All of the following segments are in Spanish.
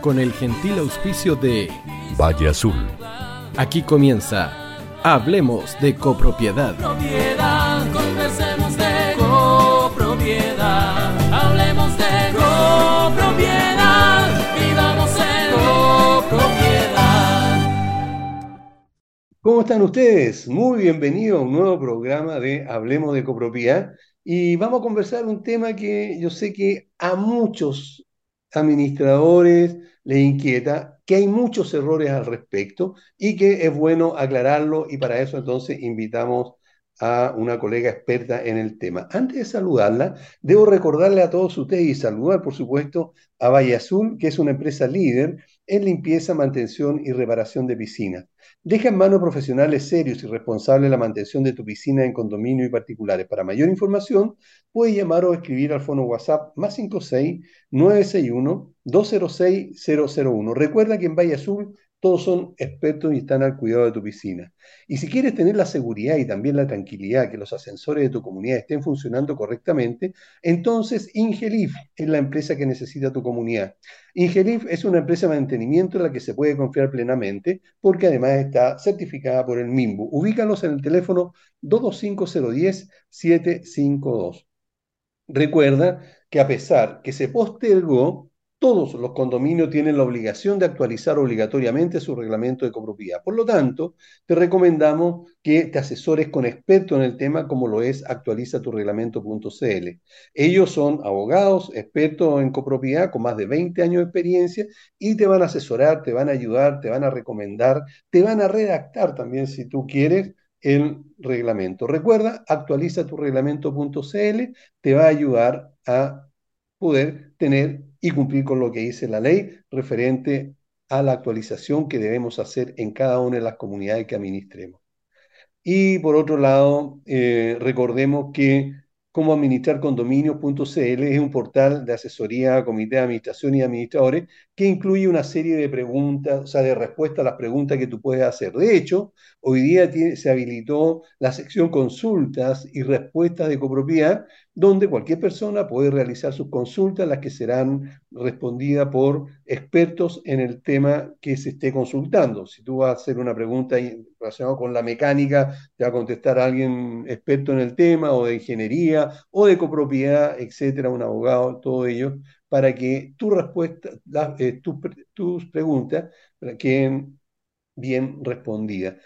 con el gentil auspicio de Valle Azul. Aquí comienza Hablemos de copropiedad. Propiedad, conversemos de copropiedad. Hablemos de copropiedad. Vivamos en copropiedad. ¿Cómo están ustedes? Muy bienvenidos a un nuevo programa de Hablemos de copropiedad. Y vamos a conversar un tema que yo sé que a muchos administradores les inquieta, que hay muchos errores al respecto y que es bueno aclararlo y para eso entonces invitamos a una colega experta en el tema. Antes de saludarla, debo recordarle a todos ustedes y saludar, por supuesto, a Valle Azul, que es una empresa líder en limpieza, mantención y reparación de piscinas. Deja en manos profesionales serios y responsables la mantención de tu piscina en condominio y particulares. Para mayor información, puedes llamar o escribir al fono WhatsApp más 56 961 206 001. Recuerda que en Valle Azul todos son expertos y están al cuidado de tu piscina. Y si quieres tener la seguridad y también la tranquilidad que los ascensores de tu comunidad estén funcionando correctamente, entonces Ingelif es la empresa que necesita tu comunidad. Ingelif es una empresa de mantenimiento en la que se puede confiar plenamente porque además está certificada por el MIMBU. Ubícalos en el teléfono 225-010-752. Recuerda que a pesar que se postergó, todos los condominios tienen la obligación de actualizar obligatoriamente su reglamento de copropiedad. Por lo tanto, te recomendamos que te asesores con expertos en el tema como lo es actualiza tu reglamento.cl. Ellos son abogados, expertos en copropiedad con más de 20 años de experiencia y te van a asesorar, te van a ayudar, te van a recomendar, te van a redactar también si tú quieres el reglamento. Recuerda, actualiza tu reglamento.cl, te va a ayudar a poder tener y cumplir con lo que dice la ley referente a la actualización que debemos hacer en cada una de las comunidades que administremos. Y por otro lado, eh, recordemos que cómo administrar condominios.cl es un portal de asesoría a comité de administración y administradores que incluye una serie de preguntas, o sea, de respuestas a las preguntas que tú puedes hacer. De hecho, hoy día se habilitó la sección consultas y respuestas de copropiedad, donde cualquier persona puede realizar sus consultas, las que serán respondidas por expertos en el tema que se esté consultando. Si tú vas a hacer una pregunta relacionada con la mecánica, te va a contestar alguien experto en el tema, o de ingeniería, o de copropiedad, etcétera, un abogado, todo ello, para que tu respuesta, eh, tus preguntas queden bien respondidas.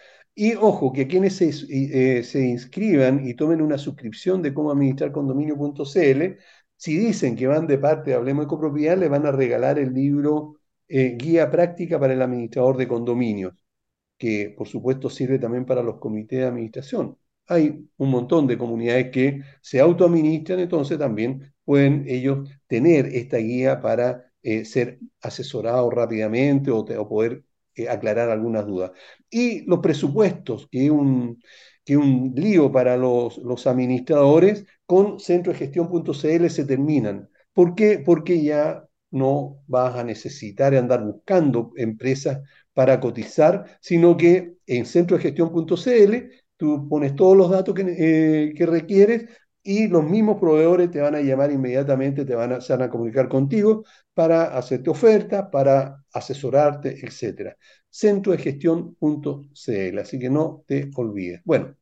Y ojo, que quienes se, eh, se, inscriban y tomen una suscripción de cómo administrar condominio.cl, si dicen que van de parte de Hablemos de Copropiedad, le van a regalar el libro eh, Guía Práctica para el Administrador de Condominios, que por supuesto sirve también para los comités de administración. Hay un montón de comunidades que se autoadministran, entonces también pueden ellos tener esta guía para eh, ser asesorados rápidamente o, o poder aclarar algunas dudas. Y los presupuestos, que un, que un lío para los, los administradores, con centrodegestión.cl se terminan. ¿Por qué? Porque ya no vas a necesitar andar buscando empresas para cotizar, sino que en centrodegestión.cl tú pones todos los datos que, eh, que requieres y los mismos proveedores te van a llamar inmediatamente, te van a, se a comunicar contigo para hacerte ofertas, para asesorarte, etc. Centrodegestión.cl, así que no te olvides. Bueno,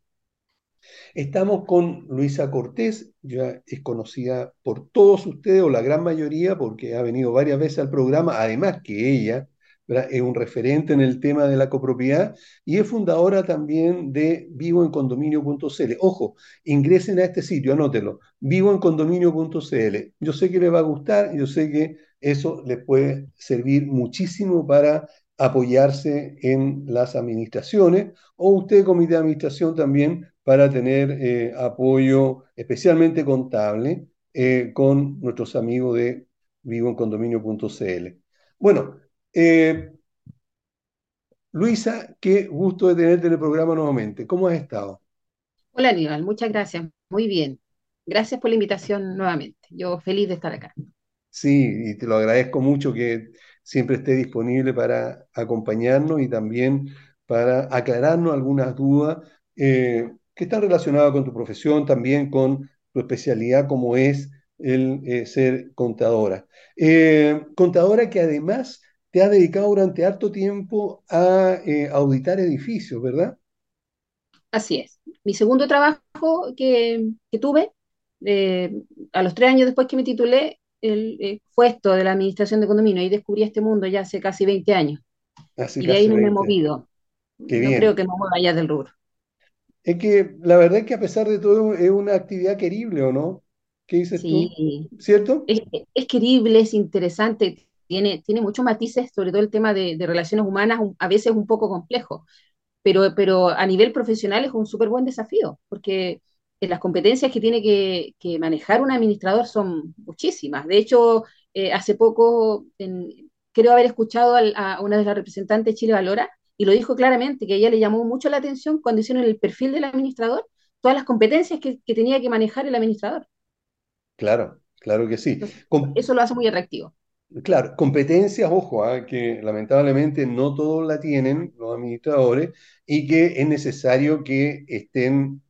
estamos con Luisa Cortés, ya es conocida por todos ustedes o la gran mayoría porque ha venido varias veces al programa, además que ella es un referente en el tema de la copropiedad y es fundadora también de vivoencondominio.cl. Ojo, ingresen a este sitio, anótelo, vivoencondominio.cl. Yo sé que les va a gustar, yo sé que eso les puede servir muchísimo para apoyarse en las administraciones o usted, comité de administración, también para tener eh, apoyo especialmente contable eh, con nuestros amigos de vivoencondominio.cl. Bueno, eh, Luisa, qué gusto de tenerte en el programa nuevamente. ¿Cómo has estado? Hola Aníbal, muchas gracias. Muy bien. Gracias por la invitación nuevamente. Yo feliz de estar acá. Sí, y te lo agradezco mucho que siempre esté disponible para acompañarnos y también para aclararnos algunas dudas eh, que están relacionadas con tu profesión, también con tu especialidad como es el eh, ser contadora. contadora que además te has dedicado durante harto tiempo a eh, auditar edificios, ¿verdad? Así es. Mi segundo trabajo que, que tuve, eh, a los tres años después que me titulé, el, eh, fue esto de la administración de condominio. Ahí descubrí este mundo ya hace casi 20 años. Hace Y de ahí no me he 20. movido. Qué No creo que me mueva ya del rubro. Es que la verdad es que a pesar de todo es una actividad querible, ¿o no? ¿Qué dices tú? Sí, ¿Cierto? es, es querible, es interesante, tiene, tiene muchos matices, sobre todo el tema de, de relaciones humanas, un- a veces un poco complejo. pero, pero a nivel profesional es un súper buen desafío, porque las competencias que tiene que, que manejar un administrador son muchísimas. De hecho, eh, hace poco en- creo haber escuchado al- a una de las representantes de Chile Valora y lo dijo claramente, que a ella le llamó mucho la atención cuando hicieron el perfil del administrador, todas las competencias que, que tenía que manejar el administrador. Claro, claro que sí. Entonces, Com- eso lo hace muy atractivo. Claro, competencias, ojo, ah, que lamentablemente no todos la tienen los administradores y que es necesario que estén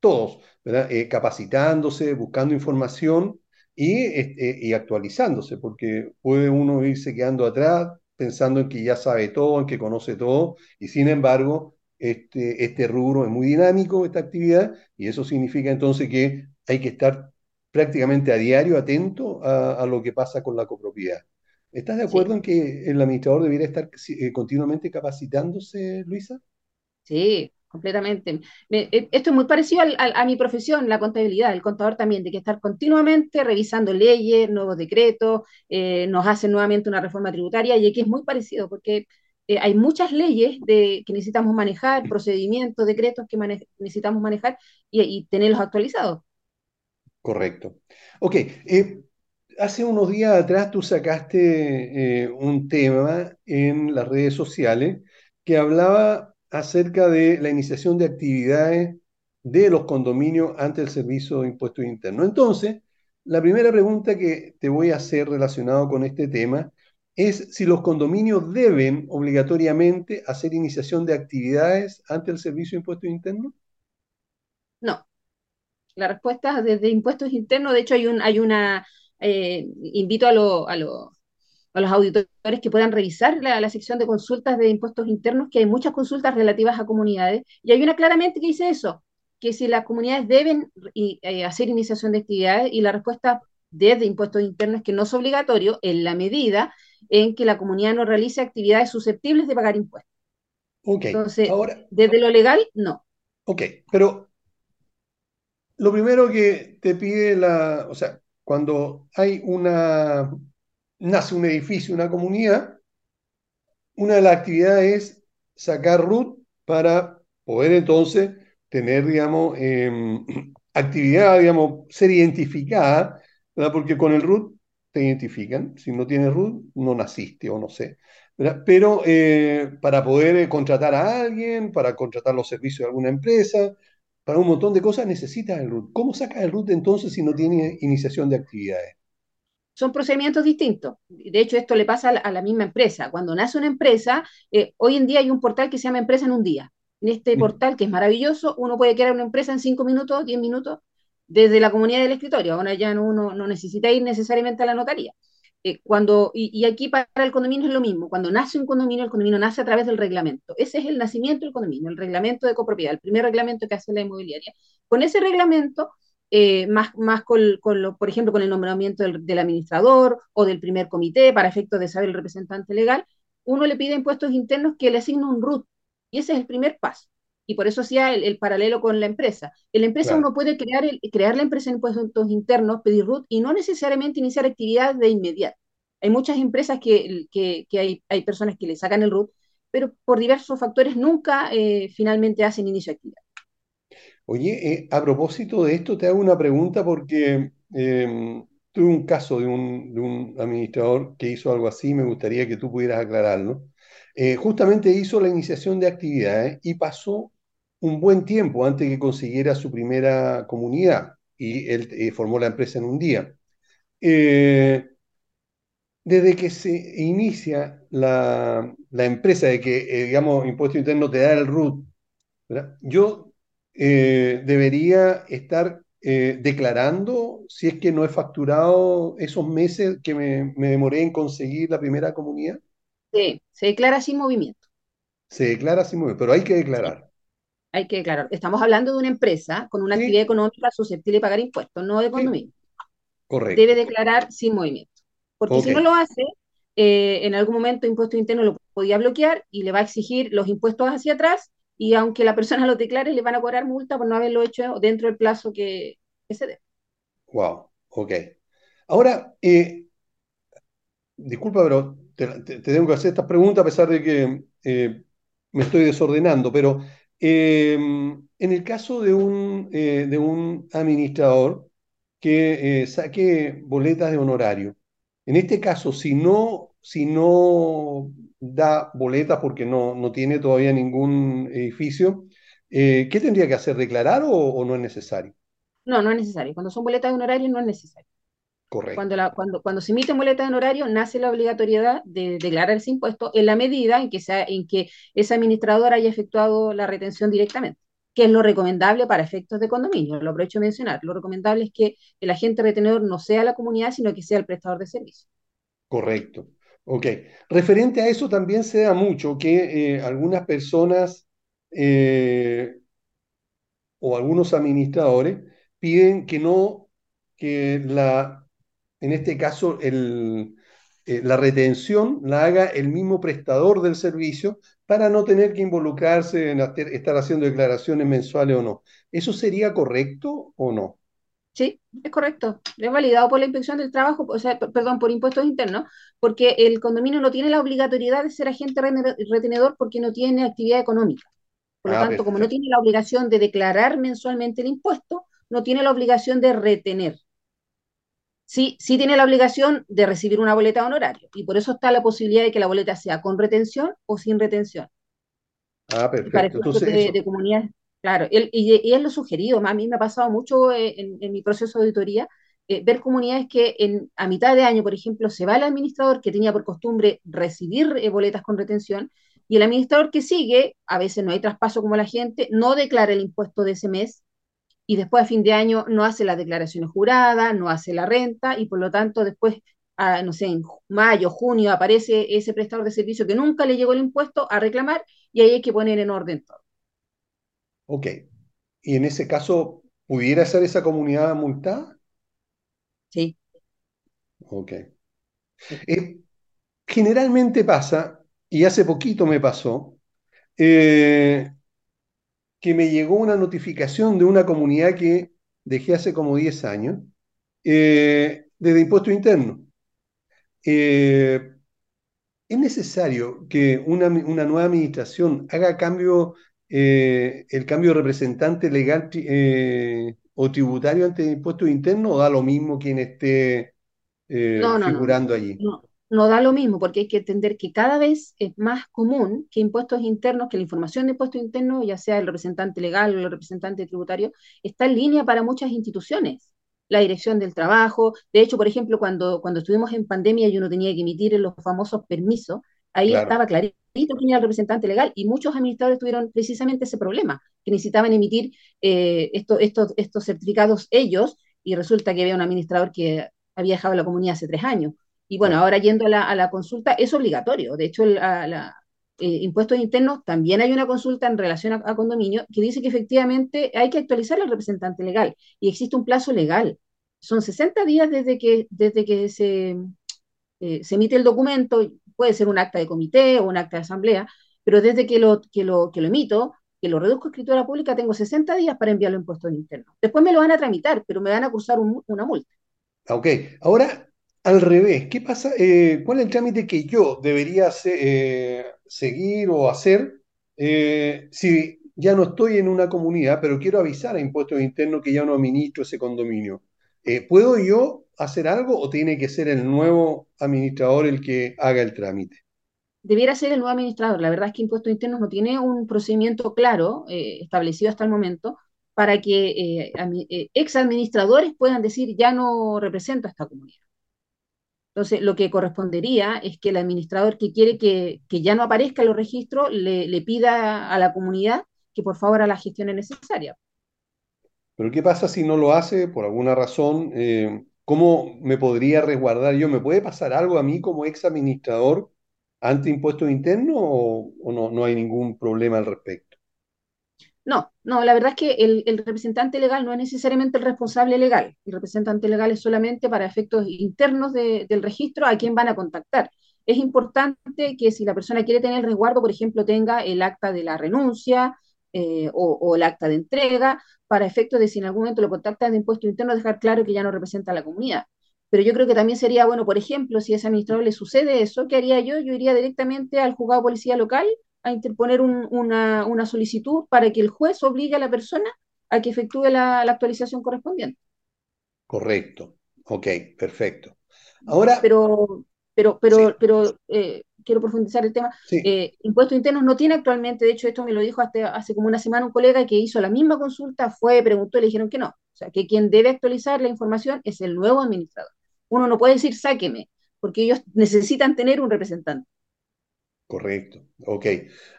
todos. Eh, capacitándose, buscando información y, este, y actualizándose, porque puede uno irse quedando atrás pensando en que ya sabe todo, en que conoce todo, y sin embargo, este, este rubro es muy dinámico, esta actividad, y eso significa entonces que hay que estar prácticamente a diario atento a, a lo que pasa con la copropiedad. ¿Estás de Sí. acuerdo en que el administrador debiera estar eh, continuamente capacitándose, Luisa? Sí, completamente. Me- eh, esto es muy parecido al- al- a mi profesión, la contabilidad. El contador también tiene que estar continuamente revisando leyes, nuevos decretos, eh, nos hacen nuevamente una reforma tributaria y aquí es muy parecido porque eh, hay muchas leyes de, que necesitamos manejar, procedimientos, decretos que mane- necesitamos manejar y, y tenerlos actualizados. Correcto. Ok, eh, hace unos días atrás tú sacaste eh, un tema en las redes sociales que hablaba acerca de la iniciación de actividades de los condominios ante el Servicio de Impuestos Internos. Entonces, la primera pregunta que te voy a hacer relacionado con este tema es si los condominios deben obligatoriamente hacer iniciación de actividades ante el Servicio de Impuestos Internos. No, la respuesta es desde impuestos internos, de hecho hay un, hay una, eh, invito a, lo- a, lo- a los auditores que puedan revisar la, la sección de consultas de impuestos internos, que hay muchas consultas relativas a comunidades, y hay una claramente que dice eso, que si las comunidades deben y, eh, hacer iniciación de actividades, y la respuesta desde impuestos internos es que no es obligatorio en la medida en que la comunidad no realice actividades susceptibles de pagar impuestos. Ok, Entonces, ahora, desde lo legal, no. ok, pero Lo primero que te pide la, o sea, cuando hay una, nace un edificio, una comunidad, una de las actividades es sacar RUT para poder entonces tener, digamos, em, actividad, digamos, ser identificada, ¿verdad? Porque con el RUT te identifican. Si no tienes RUT, no naciste o no sé. Pero eh, para poder eh, contratar a alguien, para contratar los servicios de alguna empresa, para un montón de cosas necesitas el RUT. ¿Cómo sacas el RUT entonces si no tienes iniciación de actividades? son procedimientos distintos. De hecho, esto le pasa a la, misma empresa. Cuando nace una empresa, eh, hoy en día hay un portal que se llama Empresa en un día. En este Mm, portal, que es maravilloso, uno puede crear una empresa en cinco minutos, diez minutos, desde la comunidad del escritorio. Ahora ya no, uno no necesita ir necesariamente a la notaría. Eh, cuando, y, aquí para el condominio es lo mismo. Cuando nace un condominio, el condominio nace a través del reglamento. Ese es el nacimiento del condominio, el reglamento de copropiedad, el primer reglamento que hace la inmobiliaria. Con ese reglamento eh, más, más con, lo, por ejemplo, con el nombramiento del, del, administrador o del primer comité para efectos de saber el representante legal, uno le pide a impuestos internos que le asigne un RUT. Y ese es el primer paso. Y por eso hacía el, el, paralelo con la empresa. En la empresa claro. uno puede crear, el, crear la empresa en impuestos internos, pedir RUT y no necesariamente iniciar actividades de inmediato. Hay muchas empresas que, que, que hay, hay, personas que le sacan el RUT, pero por diversos factores nunca eh, finalmente hacen inicio de actividad. Oye, eh, a propósito de esto, te hago una pregunta porque eh, tuve un caso de un, de un, administrador que hizo algo así, me gustaría que tú pudieras aclararlo. Eh, justamente hizo la iniciación de actividades y pasó un buen tiempo antes que consiguiera su primera comunidad y él eh, formó la empresa en un día. Eh, desde que se inicia la, la empresa, de que, eh, digamos, Impuesto Interno te da el RUT, ¿verdad? yo eh, debería estar declarando si es que no he facturado esos meses que me, me, demoré en conseguir la primera comunidad? Sí, se declara sin movimiento. Se declara sin movimiento, pero hay que declarar. Hay que declarar. Estamos hablando de una empresa con una Sí. actividad económica susceptible de pagar impuestos, no de condominio. Correcto. Debe declarar sin movimiento. Porque si no lo hace, eh, en algún momento impuesto interno lo podía bloquear y le va a exigir los impuestos hacia atrás y aunque la persona lo declare, le van a cobrar multa por no haberlo hecho dentro del plazo que, que se dé. Wow, ok. Ahora, eh, disculpa, pero te tengo que hacer estas preguntas a pesar de que eh, me estoy desordenando, pero eh, en el caso de un, eh, de un administrador que eh, saque boletas de honorario, en este caso, si no, si no da boletas porque no, no tiene todavía ningún edificio, eh, ¿qué tendría que hacer? ¿Declarar o no es necesario? No, no es necesario. Cuando son boletas de honorario no es necesario. Correcto. Cuando, la, cuando, cuando se emiten boletas de honorario, nace la obligatoriedad de declarar ese impuesto en la medida en que, sea, en que ese administrador haya efectuado la retención directamente, que es lo recomendable para efectos de condominio. Lo aprovecho de mencionar. Lo recomendable es que el agente retenedor no sea la comunidad, sino que sea el prestador de servicio. Correcto. Ok. Referente a eso también se da mucho que eh, algunas personas eh, o algunos administradores piden que no, que la, en este caso, el, eh, la retención la haga el mismo prestador del servicio para no tener que involucrarse en hacer- estar haciendo declaraciones mensuales o no. ¿Eso sería correcto o no? Sí, es correcto. Es validado por la inspección del trabajo, o sea, perdón, por impuestos internos, porque el condominio no tiene la obligatoriedad de ser agente retenedor porque no tiene actividad económica. Por lo Ah, tanto, como no tiene la obligación de declarar mensualmente el impuesto, no tiene la obligación de retener. Sí, sí tiene la obligación de recibir una boleta de honorario, y por eso está la posibilidad de que la boleta sea con retención o sin retención. Ah, para perfecto. efectos Entonces, de, eso. de comunidad, claro, y, y es lo sugerido, a mí me ha pasado mucho eh, en, en mi proceso de auditoría, eh, ver comunidades que en, a mitad de año, por ejemplo, se va el administrador que tenía por costumbre recibir eh, boletas con retención, y el administrador que sigue, a veces no hay traspaso como la gente, no declara el impuesto de ese mes, y después a fin de año no hace las declaraciones juradas, no hace la renta, y por lo tanto después, ah, no sé, en mayo, junio, aparece ese prestador de servicio que nunca le llegó el impuesto a reclamar, y ahí hay que poner en orden todo. Ok. Y en ese caso, ¿pudiera ser esa comunidad multada? Sí. Ok. Eh, generalmente pasa, y hace poquito me pasó, eh, que me llegó una notificación de una comunidad que dejé hace como 10 años, eh, desde impuesto interno. Eh, ¿es necesario que una, una nueva administración haga cambio, eh, el cambio de representante legal o tributario ante impuestos internos o da lo mismo quien esté No, no, no, figurando allí? no, no da lo mismo, porque hay que entender que cada vez es más común que impuestos internos, que la información de impuestos internos, ya sea el representante legal o el representante tributario, está en línea para muchas instituciones. La dirección del trabajo, de hecho, por ejemplo, cuando, cuando estuvimos en pandemia y uno tenía que emitir los famosos permisos, ahí Claro, estaba clarito quién era el representante legal y muchos administradores tuvieron precisamente ese problema, que necesitaban emitir eh, esto- estos, estos certificados ellos y resulta que había un administrador que había dejado la comunidad hace tres años. Y bueno, ahora yendo a la, a la consulta, es obligatorio. De hecho, el, a la, eh, impuestos internos también hay una consulta en relación a, a condominio que dice que efectivamente hay que actualizar al representante legal y existe un plazo legal. Son 60 días desde que, desde que se, eh, se emite el documento, puede ser un acta de comité o un acta de asamblea, pero desde que lo, que lo, que lo emito, que lo reduzco a escritura pública, tengo 60 días para enviarlo a impuestos internos. Después me lo van a tramitar, pero me van a cursar un- una multa. Ok, ahora al revés, ¿qué pasa? Eh, ¿cuál es el trámite que yo debería eh, seguir o hacer eh, si ya no estoy en una comunidad, pero quiero avisar a impuestos internos que ya no administro ese condominio? ¿puedo yo hacer algo o tiene que ser el nuevo administrador el que haga el trámite? debiera ser el nuevo administrador. La verdad es que Impuestos Internos no tiene un procedimiento claro establecido hasta el momento para que ex administradores puedan decir ya no represento a esta comunidad. Entonces, lo que correspondería es que el administrador que quiere que, ya no aparezca en los registros le, pida a la comunidad que por favor haga las gestiones necesarias. Pero ¿qué pasa si no lo hace por alguna razón? Eh, ¿cómo me podría resguardar yo? ¿Me puede pasar algo a mí como ex administrador ante impuestos internos o, no hay ningún problema al respecto? No, no, la verdad es que el, representante legal no es necesariamente el responsable legal. El representante legal es solamente para efectos internos de- del registro a quién van a contactar. Es importante que si la persona quiere tener el resguardo, por ejemplo, tenga el acta de la renuncia eh, o, o el acta de entrega, para efectos de si en algún momento lo contactan de impuesto interno, dejar claro que ya no representa a la comunidad. Pero yo creo que también sería bueno, por ejemplo, si a ese administrador le sucede eso, ¿qué haría yo? Yo iría directamente al juzgado policía local a interponer un- una, una solicitud para que el juez obligue a la persona a que efectúe la, la actualización correspondiente. Correcto. Ok, perfecto. Ahora, Pero, pero, sí, pero, pero eh, quiero profundizar el tema. sí, Eh, impuestos internos no tiene actualmente, de hecho esto me lo dijo hasta hace como una semana un colega que hizo la misma consulta, fue, preguntó y le dijeron que no. O sea, que quien debe actualizar la información es el nuevo administrador. Uno no puede decir sáqueme, porque ellos necesitan tener un representante. Correcto. Ok.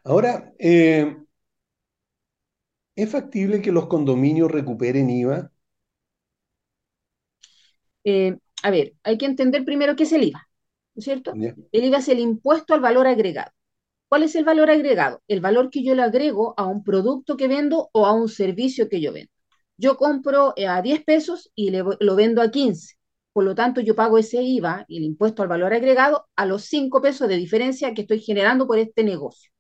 Ahora, eh, ¿es factible que los condominios recuperen IVA? Eh, a ver, hay que entender primero qué es el IVA, ¿no es cierto? El IVA es el impuesto al valor agregado. ¿Cuál es el valor agregado? El valor que yo le agrego a un producto que vendo o a un servicio que yo vendo. Yo compro eh, a 10 pesos y le, lo vendo a 15. Por lo tanto, yo pago ese IVA el impuesto al valor agregado a los 5 pesos de diferencia que estoy generando por este negocio.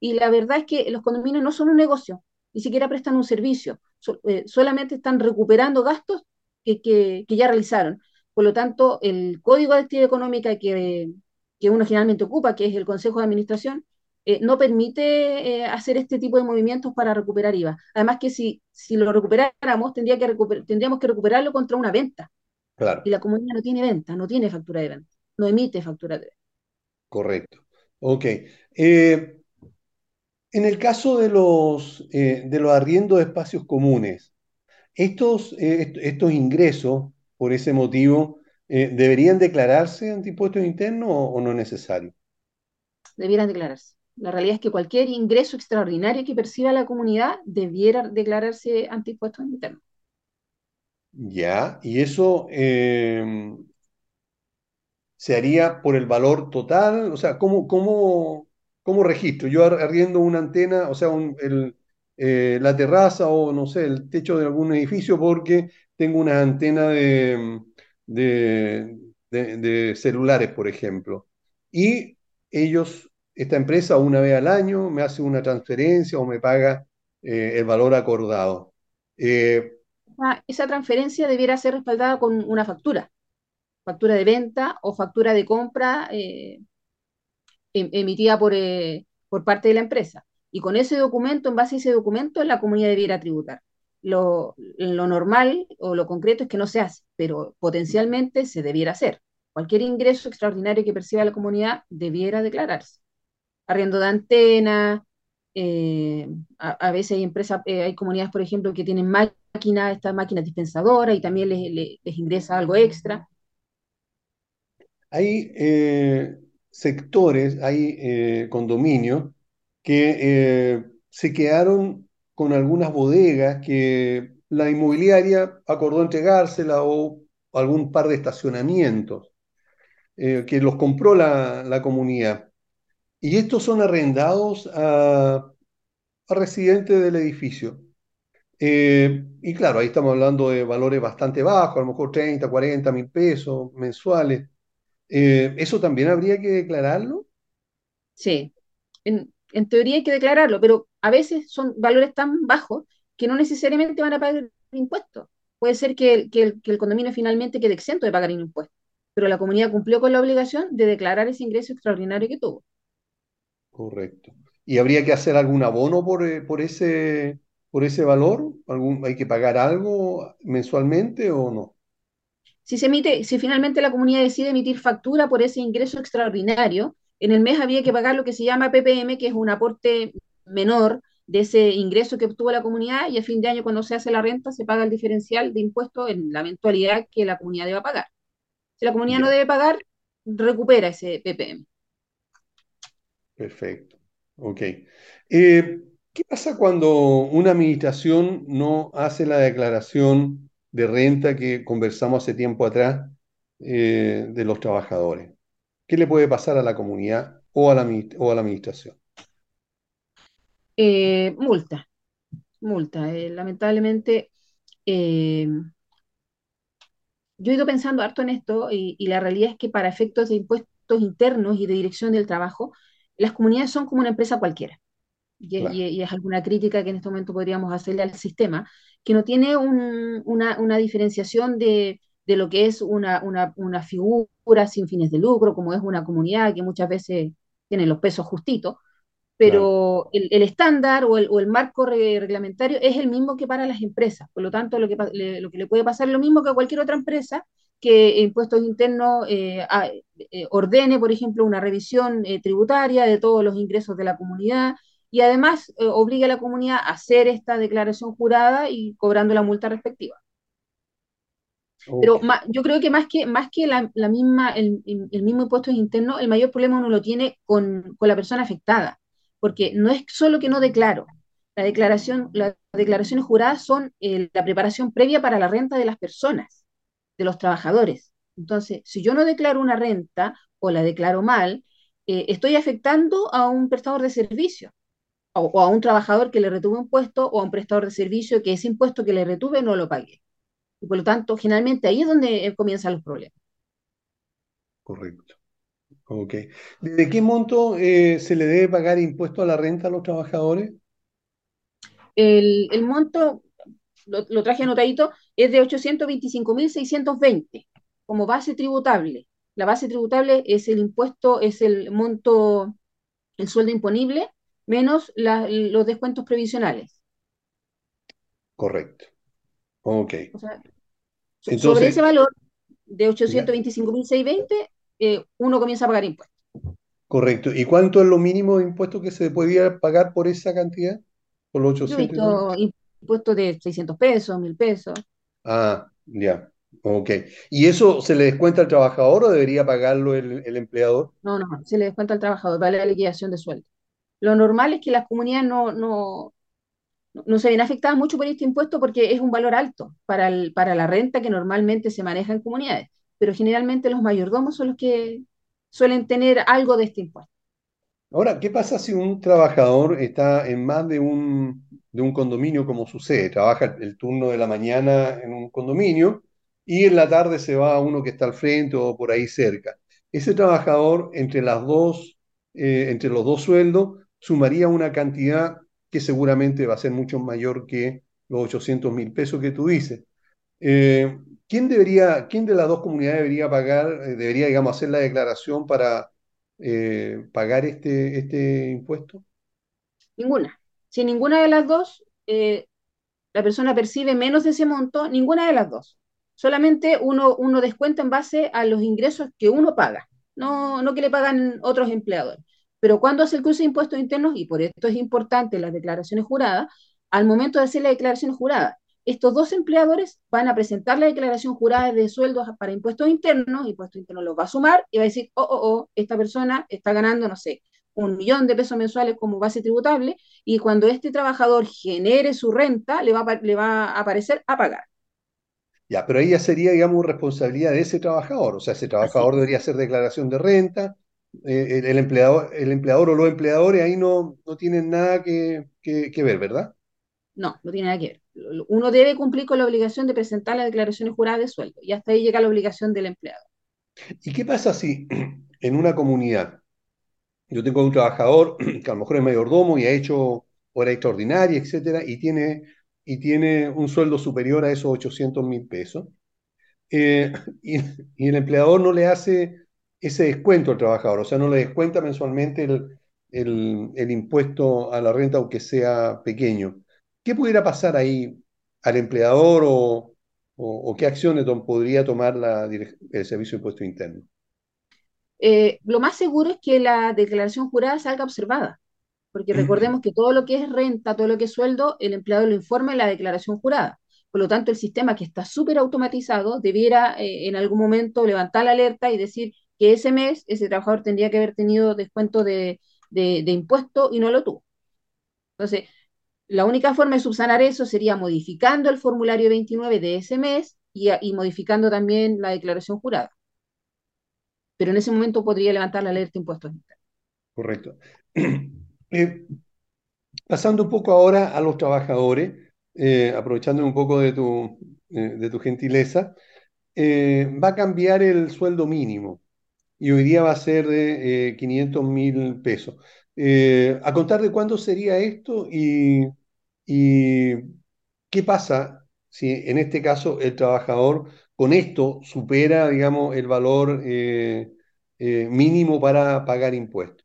Y la verdad es que los condominios no son un negocio, ni siquiera prestan un servicio, eh, solamente están recuperando gastos que, que- ya realizaron. Por lo tanto, el código de actividad económica que, que uno generalmente ocupa, que es el Consejo de Administración, eh, no permite eh, hacer este tipo de movimientos para recuperar IVA. Además que si, si lo recuperáramos, tendría que tendríamos que recuperarlo contra una venta. Claro, Y la comunidad no tiene venta, no tiene factura de venta, no emite factura de venta. correcto. Ok. Eh, en el caso de los, eh, de los arriendos de espacios comunes, estos, eh, est- estos ingresos, por ese motivo, ¿deberían declararse ante impuestos internos o, o no es necesario? debieran declararse. La realidad es que cualquier ingreso extraordinario que perciba la comunidad debiera declararse ante impuestos internos. Ya, y eso eh, se haría por el valor total, o sea, ¿cómo, cómo, cómo registro? Yo ar- arriendo una antena, o sea, un- eh, la terraza o no sé, el techo de algún edificio porque tengo una antena de, de, de- de celulares, por ejemplo. Y ellos, esta empresa, una vez al año me hace una transferencia o me paga eh, el valor acordado. Eh, Esa, transferencia debiera ser respaldada con una factura, factura de venta o factura de compra eh, em- emitida por, eh, por parte de la empresa. Y con ese documento, en base a ese documento, la comunidad debiera tributar. Lo, lo normal o lo concreto es que no se hace, pero potencialmente se debiera hacer. Cualquier ingreso extraordinario que perciba la comunidad debiera declararse. arriendo de antenas, eh, a, veces hay empresas, eh, hay comunidades, por ejemplo, que tienen máquinas, estas máquinas dispensadoras y también les, les- ingresa algo extra. Hay eh, sectores, hay condominios que se quedaron con algunas bodegas que la inmobiliaria acordó entregársela o algún par de estacionamientos que los compró la, la comunidad. Y estos son arrendados a, residentes del edificio. Eh, y claro, ahí estamos hablando de valores bastante bajos, a lo mejor 30, 40 mil pesos mensuales. Eh, ¿eso también habría que declararlo? Sí, en, teoría hay que declararlo, pero a veces son valores tan bajos que no necesariamente van a pagar impuestos. Puede ser que el, que el, que el condominio finalmente quede exento de pagar impuestos, pero la comunidad cumplió con la obligación de declarar ese ingreso extraordinario que tuvo. Correcto. ¿Y habría que hacer algún abono por, eh, por ese, por ese valor? ¿Algún, hay que pagar algo mensualmente o no? Si se emite, si finalmente la comunidad decide emitir factura por ese ingreso extraordinario, en el mes había que pagar lo que se llama PPM, que es un aporte menor de ese ingreso que obtuvo la comunidad, y a fin de año, cuando se hace la renta, se paga el diferencial de impuestos en la eventualidad que la comunidad deba pagar. Si la comunidad no debe pagar, recupera ese PPM. Perfecto. Ok. Eh, ¿qué pasa cuando una administración no hace la declaración de renta que conversamos hace tiempo atrás eh, de los trabajadores? ¿qué le puede pasar a la comunidad o a la, administración? Eh, multa, multa. Lamentablemente, yo he ido pensando harto en esto y la realidad es que para efectos de impuestos internos y de dirección del trabajo, las comunidades son como una empresa cualquiera. Y, Claro, y- y es alguna crítica que en este momento podríamos hacerle al sistema, que no tiene un- una, una diferenciación de, de lo que es una, una, una figura sin fines de lucro, como es una comunidad que muchas veces tiene los pesos justitos, claro. pero el, el estándar o el, o el marco re- reglamentario es el mismo que para las empresas. Por lo tanto, lo que, le, lo que le puede pasar es lo mismo que a cualquier otra empresa que Impuestos Internos eh, a- eh, ordene, por ejemplo, una revisión eh, tributaria de todos los ingresos de la comunidad y además eh, obligue a la comunidad a hacer esta declaración jurada y cobrando la multa respectiva. Pero ma- yo creo que más que, más que la, la misma, el, el mismo impuesto interno, el mayor problema uno lo tiene con, con la persona afectada, porque no es solo que no declaro. La declaración, las declaraciones juradas son eh, la preparación previa para la renta de las personas, de los trabajadores. Entonces, si yo no declaro una renta o la declaro mal, eh, estoy afectando a un prestador de servicio o, a un trabajador que le retuve un puesto o a un prestador de servicio que ese impuesto que le retuve no lo pague. Y por lo tanto, generalmente ahí es donde eh, comienzan los problemas. correcto. Ok. ¿Desde qué monto eh, se le debe pagar impuesto a la renta a los trabajadores? El, el monto, lo, lo traje anotadito, es de 825.620 como base tributable. La base tributable es el impuesto, es el monto, el sueldo imponible, menos la- los descuentos previsionales. Correcto. Ok. O sea, so- sobre ese Entonces, valor de ya, 825.620, eh, uno comienza a pagar impuestos. correcto. ¿Y cuánto es lo mínimo de impuestos que se podía pagar por esa cantidad? ¿Por los Yo he 800 y tanto? visto impuestos de 600 pesos, 1000 pesos. Ah, ya. Ok. ¿Y eso se le descuenta al trabajador o debería pagarlo el, el empleador? No, no, se le descuenta al trabajador, vale la liquidación de sueldo. Lo normal es que las comunidades no, no, no se ven afectadas mucho por este impuesto porque es un valor alto para, el- para la renta que normalmente se maneja en comunidades, pero generalmente los mayordomos son los que suelen tener algo de este impuesto. Ahora, ¿qué pasa si un trabajador está en más de un, de un condominio, como sucede? Trabaja el turno de la mañana en un condominio y en la tarde se va a uno que está al frente o por ahí cerca. Ese trabajador, entre las dos, eh, entre los dos sueldos, sumaría una cantidad que seguramente va a ser mucho mayor que los 800 mil pesos que tú dices. Eh, ¿quién debería, quién de las dos comunidades debería pagar, eh, debería, digamos, hacer la declaración para eh, pagar este, este impuesto? Ninguna. Si ninguna de las dos, eh, la persona percibe menos de ese monto, ninguna de las dos. Solamente uno, uno descuenta en base a los ingresos que uno paga, no, no que le pagan otros empleadores. Pero cuando hace el cruce de impuestos internos, y por esto es importante las declaraciones juradas, al momento de hacer la declaración jurada, estos dos empleadores van a presentar la declaración jurada de sueldos para impuestos internos, impuestos internos los va a sumar y va a decir, oh, oh, oh, esta persona está ganando, no sé, un millón de pesos mensuales como base tributable, y cuando este trabajador genere su renta, le va a, le va a aparecer a pagar. Ya, pero ahí ya sería, digamos, responsabilidad de ese trabajador. O sea, ese trabajador debería hacer declaración de renta. eh, el, el empleador, el empleador o los empleadores ahí no, no tienen nada que, que- que ver, ¿verdad? No, no tiene nada que ver. Uno debe cumplir con la obligación de presentar las declaraciones juradas de sueldo, y hasta ahí llega la obligación del empleado. ¿Y qué pasa si en una comunidad yo tengo un trabajador que a lo mejor es mayordomo y ha hecho hora extraordinaria, etcétera, y tiene, y tiene un sueldo superior a esos 800 mil pesos? eh, y, y el empleador no le hace ese descuento al trabajador, o sea, no le descuenta mensualmente el, el- el impuesto a la renta, aunque sea pequeño. ¿Qué pudiera pasar ahí al empleador o, o- o qué acciones podría tomar la el Servicio de Impuesto Interno? Eh, lo más seguro es que la declaración jurada salga observada, porque recordemos que todo lo que es renta, todo lo que es sueldo, el empleado lo informa en la declaración jurada. Por lo tanto, el sistema que está súper automatizado debiera eh, en algún momento levantar la alerta y decir que ese mes ese trabajador tendría que haber tenido descuento de, de, de impuesto y no lo tuvo. Entonces, la única forma de subsanar eso sería modificando el formulario 29 de ese mes y, modificando también la declaración jurada. pero en ese momento podría levantar la alerta de impuestos. Correcto. Eh, pasando un poco ahora a los trabajadores, eh, aprovechando un poco de tu, eh, de tu gentileza, va a cambiar el sueldo mínimo y hoy día va a ser de 500 mil pesos. Eh, ¿a contar de cuándo sería esto y, y qué pasa si en este caso el trabajador con esto supera, digamos, el valor eh, eh, mínimo para pagar impuestos?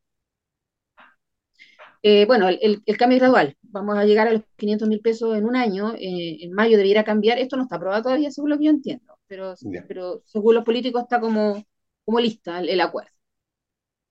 Eh, bueno, el, el- el cambio es gradual. Vamos a llegar a los 500 mil pesos en un año. en mayo debiera cambiar. Esto no está aprobado todavía, según lo que yo entiendo, pero, Ya, pero según los políticos está como, como lista el, el acuerdo.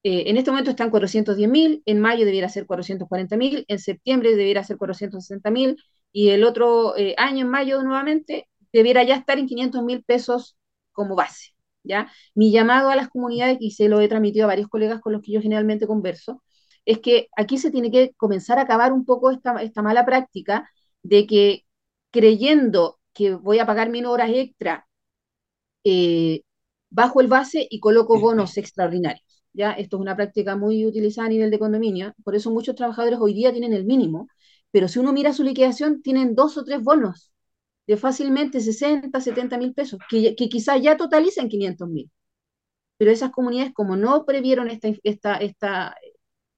Eh, en este momento están 410 mil, en mayo debiera ser 440 mil, en septiembre debiera ser 460 mil y el otro eh, año, en mayo nuevamente, debiera ya estar en 500 mil pesos como base. ¿ya? Mi llamado a las comunidades, y se lo he transmitido a varios colegas con los que yo generalmente converso, es que aquí se tiene que comenzar a acabar un poco esta, esta mala práctica de que creyendo que voy a pagar mil horas extra, eh, bajo el base y coloco bonos extraordinarios. ¿Ya? Esto es una práctica muy utilizada a nivel de condominio, por eso muchos trabajadores hoy día tienen el mínimo, pero si uno mira su liquidación, tienen dos o tres bonos de fácilmente 60, 70 mil pesos, que, que quizás ya totalicen 500 mil. Pero esas comunidades, como no previeron esta, esta, esta,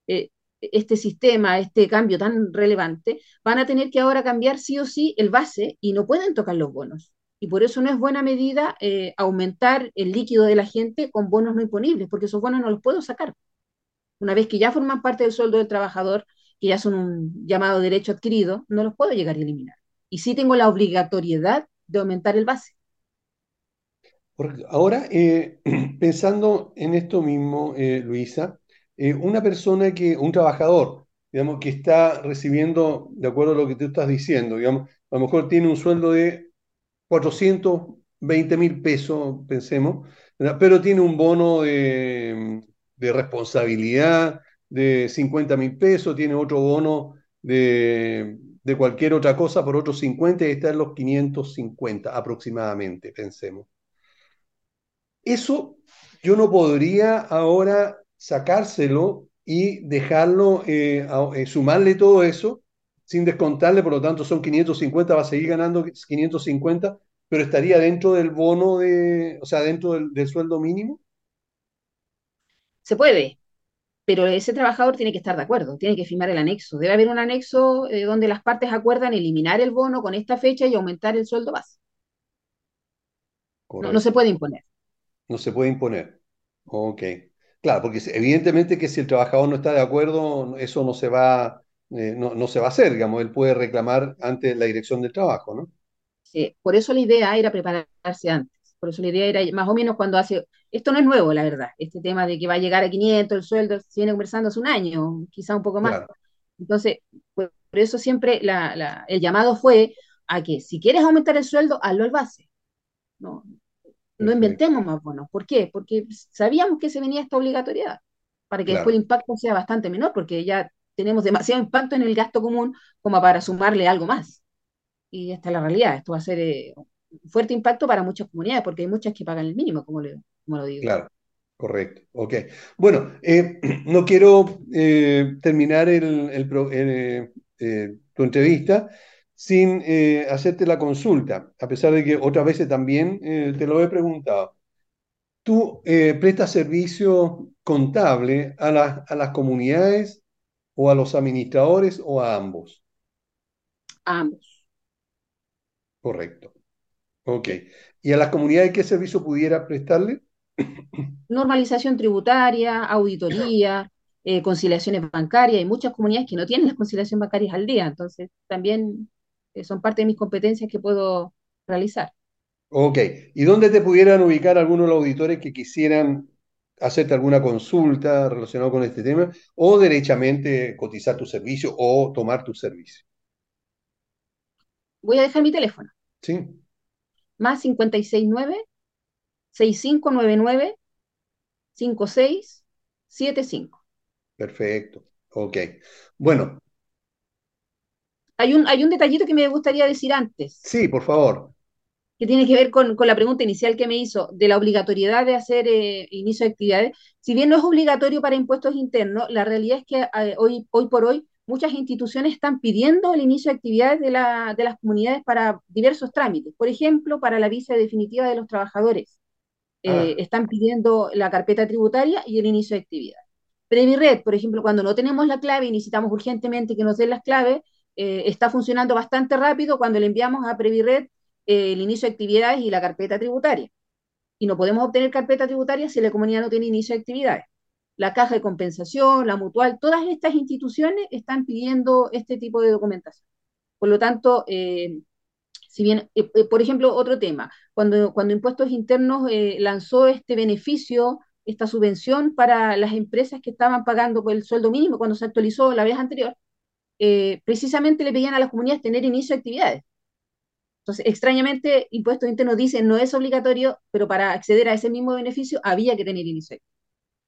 eh, este sistema, este cambio tan relevante, van a tener que ahora cambiar sí o sí el base y no pueden tocar los bonos. Y por eso no es buena medida eh, aumentar el líquido de la gente con bonos no imponibles, porque esos bonos no los puedo sacar. Una vez que ya forman parte del sueldo del trabajador, que ya son un llamado derecho adquirido, no los puedo llegar a eliminar. Y sí tengo la obligatoriedad de aumentar el base. Ahora, eh, pensando en esto mismo, eh, Luisa, una persona que, un trabajador, digamos, que está recibiendo, de acuerdo a lo que tú estás diciendo, digamos, a lo mejor tiene un sueldo de 420 mil pesos, pensemos. Pero tiene un bono de, responsabilidad de 50 mil pesos, tiene otro bono de, de cualquier otra cosa por otros 50 y está en los 550 aproximadamente, pensemos. Eso yo no podría ahora sacárselo y dejarlo, eh, eh, sumarle todo eso sin descontarle, por lo tanto son 550, va a seguir ganando 550, pero estaría dentro del bono de, o sea, dentro del, del sueldo mínimo. Se puede, pero ese trabajador tiene que estar de acuerdo, tiene que firmar el anexo. Debe haber un anexo eh, donde las partes acuerdan eliminar el bono con esta fecha y aumentar el sueldo base. No, no se puede imponer. No se puede imponer. Ok. Claro, porque evidentemente que si el trabajador no está de acuerdo, eso no se va, eh, no, no se va a hacer, digamos, él puede reclamar ante la dirección del trabajo, ¿no? Sí, por eso la idea era prepararse antes. Por eso la idea era más o menos cuando hace, esto no es nuevo, la verdad, este tema de que va a llegar a 500 el sueldo, se viene conversando hace un año, quizá un poco más. Claro, Entonces, por, por eso siempre la, la- el llamado fue a que si quieres aumentar el sueldo, hazlo al base. No, no inventemos más bonos. ¿Por qué? Porque sabíamos que se venía esta obligatoriedad, para que después el impacto sea bastante menor, porque ya tenemos demasiado impacto en el gasto común como para sumarle algo más. Y esta es la realidad. Esto va a ser eh, un fuerte impacto para muchas comunidades, porque hay muchas que pagan el mínimo, como, le- como lo digo. claro, correcto. Ok. Bueno, eh, no quiero eh, terminar el, el pro- eh, eh, tu entrevista sin eh, hacerte la consulta, a pesar de que otras veces también te lo he preguntado. ¿Tú prestas servicio contable a las, a las comunidades o a los administradores o a ambos? A ambos. Correcto. Ok. ¿Y a las comunidades qué servicio pudiera prestarle? Normalización tributaria, auditoría, eh, conciliaciones bancarias. Hay muchas comunidades que no tienen las conciliaciones bancarias al día, entonces también eh, son parte de mis competencias que puedo realizar. Ok. ¿Y dónde te pudieran ubicar algunos de los auditores que quisieran hacerte alguna consulta relacionada con este tema o derechamente cotizar tu servicio o tomar tu servicio? Voy a dejar mi teléfono, ¿Sí? más 569-6599-5675. Perfecto. Ok. Bueno, Hay un, hay un detallito que me gustaría decir antes. sí, por favor. Que tiene que ver con, con, la pregunta inicial que me hizo de la obligatoriedad de hacer eh, inicio de actividades. Si bien no es obligatorio para impuestos internos, la realidad es que eh, hoy, hoy por hoy muchas instituciones están pidiendo el inicio de actividades de, la, de las comunidades para diversos trámites. Por ejemplo, para la visa definitiva de los trabajadores. Eh, ah. Están pidiendo la carpeta tributaria y el inicio de actividades. Previred, por ejemplo, cuando no tenemos la clave y necesitamos urgentemente que nos den las claves, está funcionando bastante rápido cuando le enviamos a Previred el inicio de actividades y la carpeta tributaria. Y no podemos obtener carpeta tributaria si la comunidad no tiene inicio de actividades. La caja de compensación, la mutual, todas estas instituciones están pidiendo este tipo de documentación. Por lo tanto, eh, si bien, eh, eh, por ejemplo, otro tema, cuando, cuando Impuestos Internos lanzó este beneficio, esta subvención para las empresas que estaban pagando por el sueldo mínimo cuando se actualizó la vez anterior, precisamente le pedían a las comunidades tener inicio de actividades. Entonces, extrañamente, Impuestos Internos dice no es obligatorio, pero para acceder a ese mismo beneficio había que tener inicio.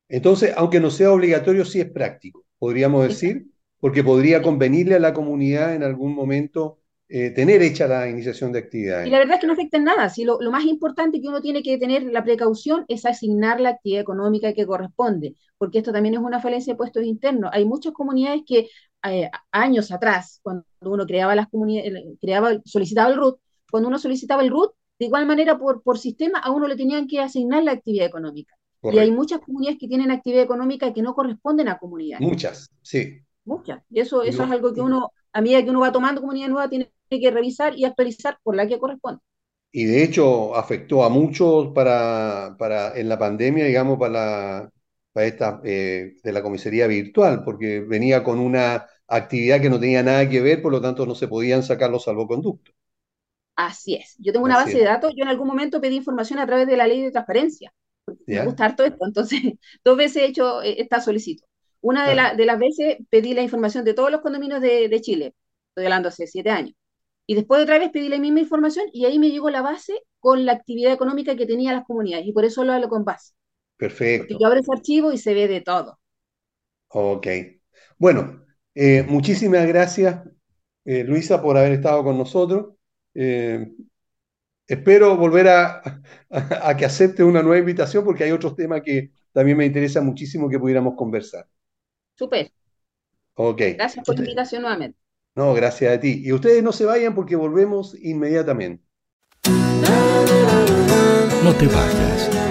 Entonces, aunque no sea obligatorio, sí es práctico, podríamos decir, porque podría convenirle a la comunidad en algún momento eh, tener hecha la iniciación de actividades. Y la verdad es que no afecta en nada. Si lo, lo, más importante que uno tiene que tener la precaución es asignar la actividad económica que corresponde, porque esto también es una falencia de puestos internos. Hay muchas comunidades que eh, años atrás, cuando uno creaba las comunidades, creaba, solicitaba el RUT, cuando uno solicitaba el RUT, de igual manera por, por sistema a uno le tenían que asignar la actividad económica. Correcto. Y hay muchas comunidades que tienen actividad económica que no corresponden a comunidades. Muchas, sí. Muchas. Y eso, eso es algo que uno, a medida que uno va tomando comunidad nueva, tiene que revisar y actualizar por la que corresponde. Y de hecho afectó a muchos para, para en la pandemia, digamos, para, la, para esta eh, de la comisaría virtual, porque venía con una actividad que no tenía nada que ver, por lo tanto no se podían sacar los salvoconductos. Así es. Yo tengo una Así base es. de datos. Yo en algún momento pedí información a través de la ley de transparencia. ¿Ya? Me gusta harto esto. Entonces, dos veces he hecho eh, esta solicitud. Una de, la, de, las veces pedí la información de todos los condominios de, de, Chile. Estoy hablando hace siete años. Y después otra vez pedí la misma información y ahí me llegó la base con la actividad económica que tenían las comunidades. Y por eso lo hablo con base. Perfecto. Porque yo abro ese archivo y se ve de todo. Ok. Bueno, eh, muchísimas gracias, eh, Luisa, por haber estado con nosotros. Eh, espero volver a, a, a, que acepte una nueva invitación porque hay otros temas que también me interesa muchísimo que pudiéramos conversar. Súper. Ok. Gracias por la invitación nuevamente. No, gracias a ti. Y ustedes no se vayan porque volvemos inmediatamente. No te vayas.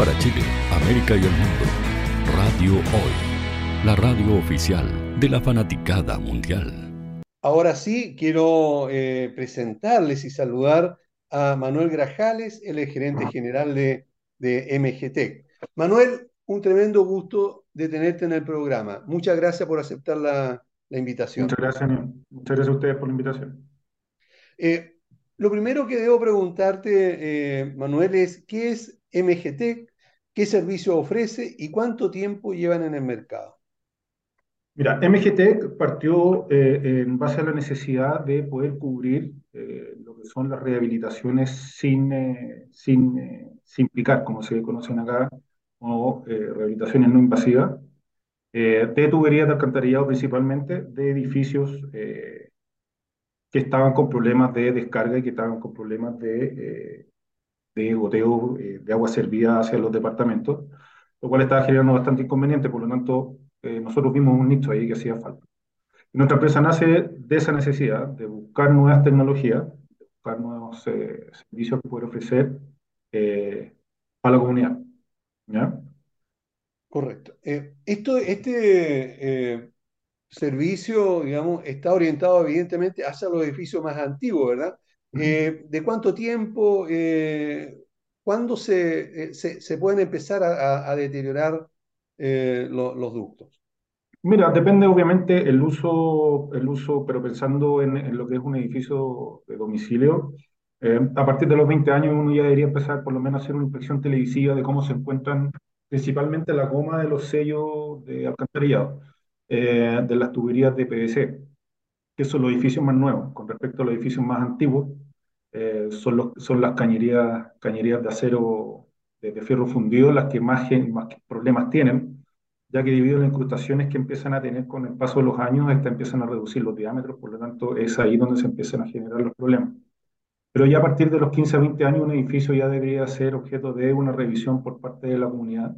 Para Chile, América y el mundo, Radio Hoy, la radio oficial de la fanaticada mundial. Ahora sí, quiero eh, presentarles y saludar a Manuel Grajales, el gerente general de, de MGT. Manuel, un tremendo gusto de tenerte en el programa. Muchas gracias por aceptar la, la invitación. Muchas gracias, muchas gracias a ustedes por la invitación. Eh, lo primero que debo preguntarte, eh, Manuel, es ¿qué es MGT? ¿Qué servicio ofrece y cuánto tiempo llevan en el mercado? Mira, MGT partió eh, en base a la necesidad de poder cubrir eh, lo que son las rehabilitaciones sin, eh, sin, sin picar, como se conocen acá, o rehabilitaciones no invasivas, de tuberías de alcantarillado principalmente, de edificios que estaban con problemas de descarga y que estaban con problemas de, de goteo de agua servida hacia los departamentos, lo cual estaba generando bastante inconveniente, por lo tanto eh, nosotros vimos un nicho ahí que hacía falta. Y nuestra empresa nace de esa necesidad de buscar nuevas tecnologías, de buscar nuevos eh, servicios que poder ofrecer eh, a la comunidad. ¿Ya? Correcto. esto, este servicio, digamos, está orientado evidentemente hacia los edificios más antiguos, ¿verdad? ¿De cuánto tiempo, cuándo se, se, se, pueden empezar a, a deteriorar eh, lo, los ductos? Mira, depende obviamente el uso, el uso pero pensando en, en lo que es un edificio de domicilio, eh, a partir de los 20 años uno ya debería empezar por lo menos a hacer una inspección televisiva de cómo se encuentran principalmente la goma de los sellos de alcantarillado, eh, de las tuberías de PVC, que son los edificios más nuevos. Con respecto a los edificios más antiguos, eh, son, los, son las cañerías, cañerías de acero de, de fierro fundido las que más, más problemas tienen, ya que debido a las incrustaciones que empiezan a tener con el paso de los años, estas empiezan a reducir los diámetros, por lo tanto es ahí donde se empiezan a generar los problemas. Pero ya a partir de los 15 a 20 años un edificio ya debería ser objeto de una revisión por parte de la comunidad,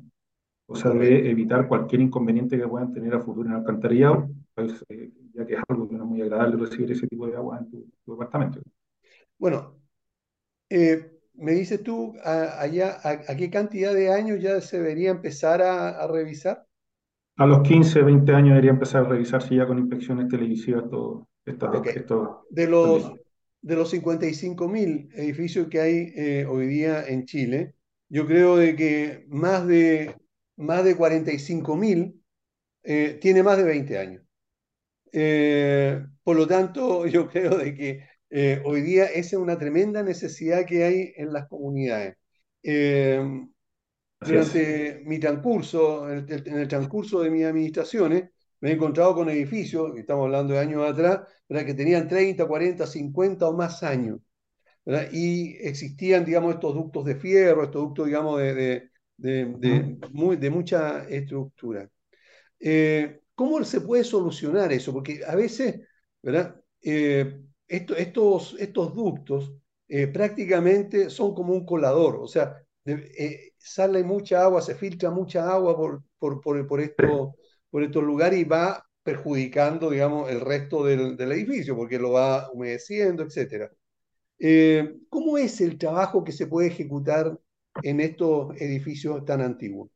o sea, de evitar cualquier inconveniente que puedan tener a futuro en el alcantarillado, pues, eh, ya que es algo que no es muy agradable recibir ese tipo de agua en tu, departamento. Bueno, eh, me dices tú, allá, a, qué cantidad de años ya se debería empezar a, revisar? A los 15, 20 años debería empezar a revisarse ya con inspecciones televisivas todo. Esto, de los, de los 55 mil edificios que hay eh, hoy día en Chile, yo creo de que más de, más de 45 mil eh, tiene más de 20 años. Por lo tanto, yo creo de que hoy día esa es una tremenda necesidad que hay en las comunidades. durante mi transcurso, en el, transcurso de mis administraciones, me he encontrado con edificios, estamos hablando de años atrás, que tenían 30, 40, 50 o más años. Y existían, digamos, estos ductos de fierro, estos ductos, digamos, de, de, de mucha estructura. Eh, ¿Cómo se puede solucionar eso? Porque a veces, ¿verdad? Eh, estos, ductos eh, prácticamente son como un colador, o sea, sale mucha agua, se filtra mucha agua por, por, por, por esto estos lugares y va perjudicando, digamos, el resto del, edificio, porque lo va humedeciendo, etc. Eh, ¿Cómo es el trabajo que se puede ejecutar en estos edificios tan antiguos?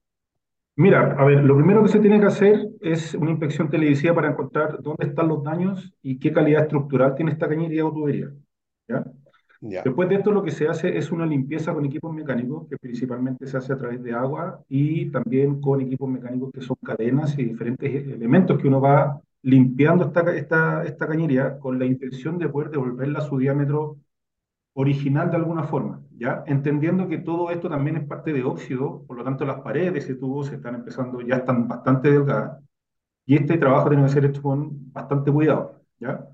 Mira, a ver, lo primero que se tiene que hacer es una inspección televisiva para encontrar dónde están los daños y qué calidad estructural tiene esta cañería o tubería. ¿ya? Después de esto lo que se hace es una limpieza con equipos mecánicos, que principalmente se hace a través de agua y también con equipos mecánicos que son cadenas y diferentes elementos que uno va limpiando esta, esta, esta cañería con la intención de poder devolverla a su diámetro original de alguna forma, ¿ya? Entendiendo que todo esto también es parte de óxido, por lo tanto las paredes y tubos están empezando, ya están bastante delgadas, y este trabajo tiene que ser hecho con bastante cuidado, ¿ya?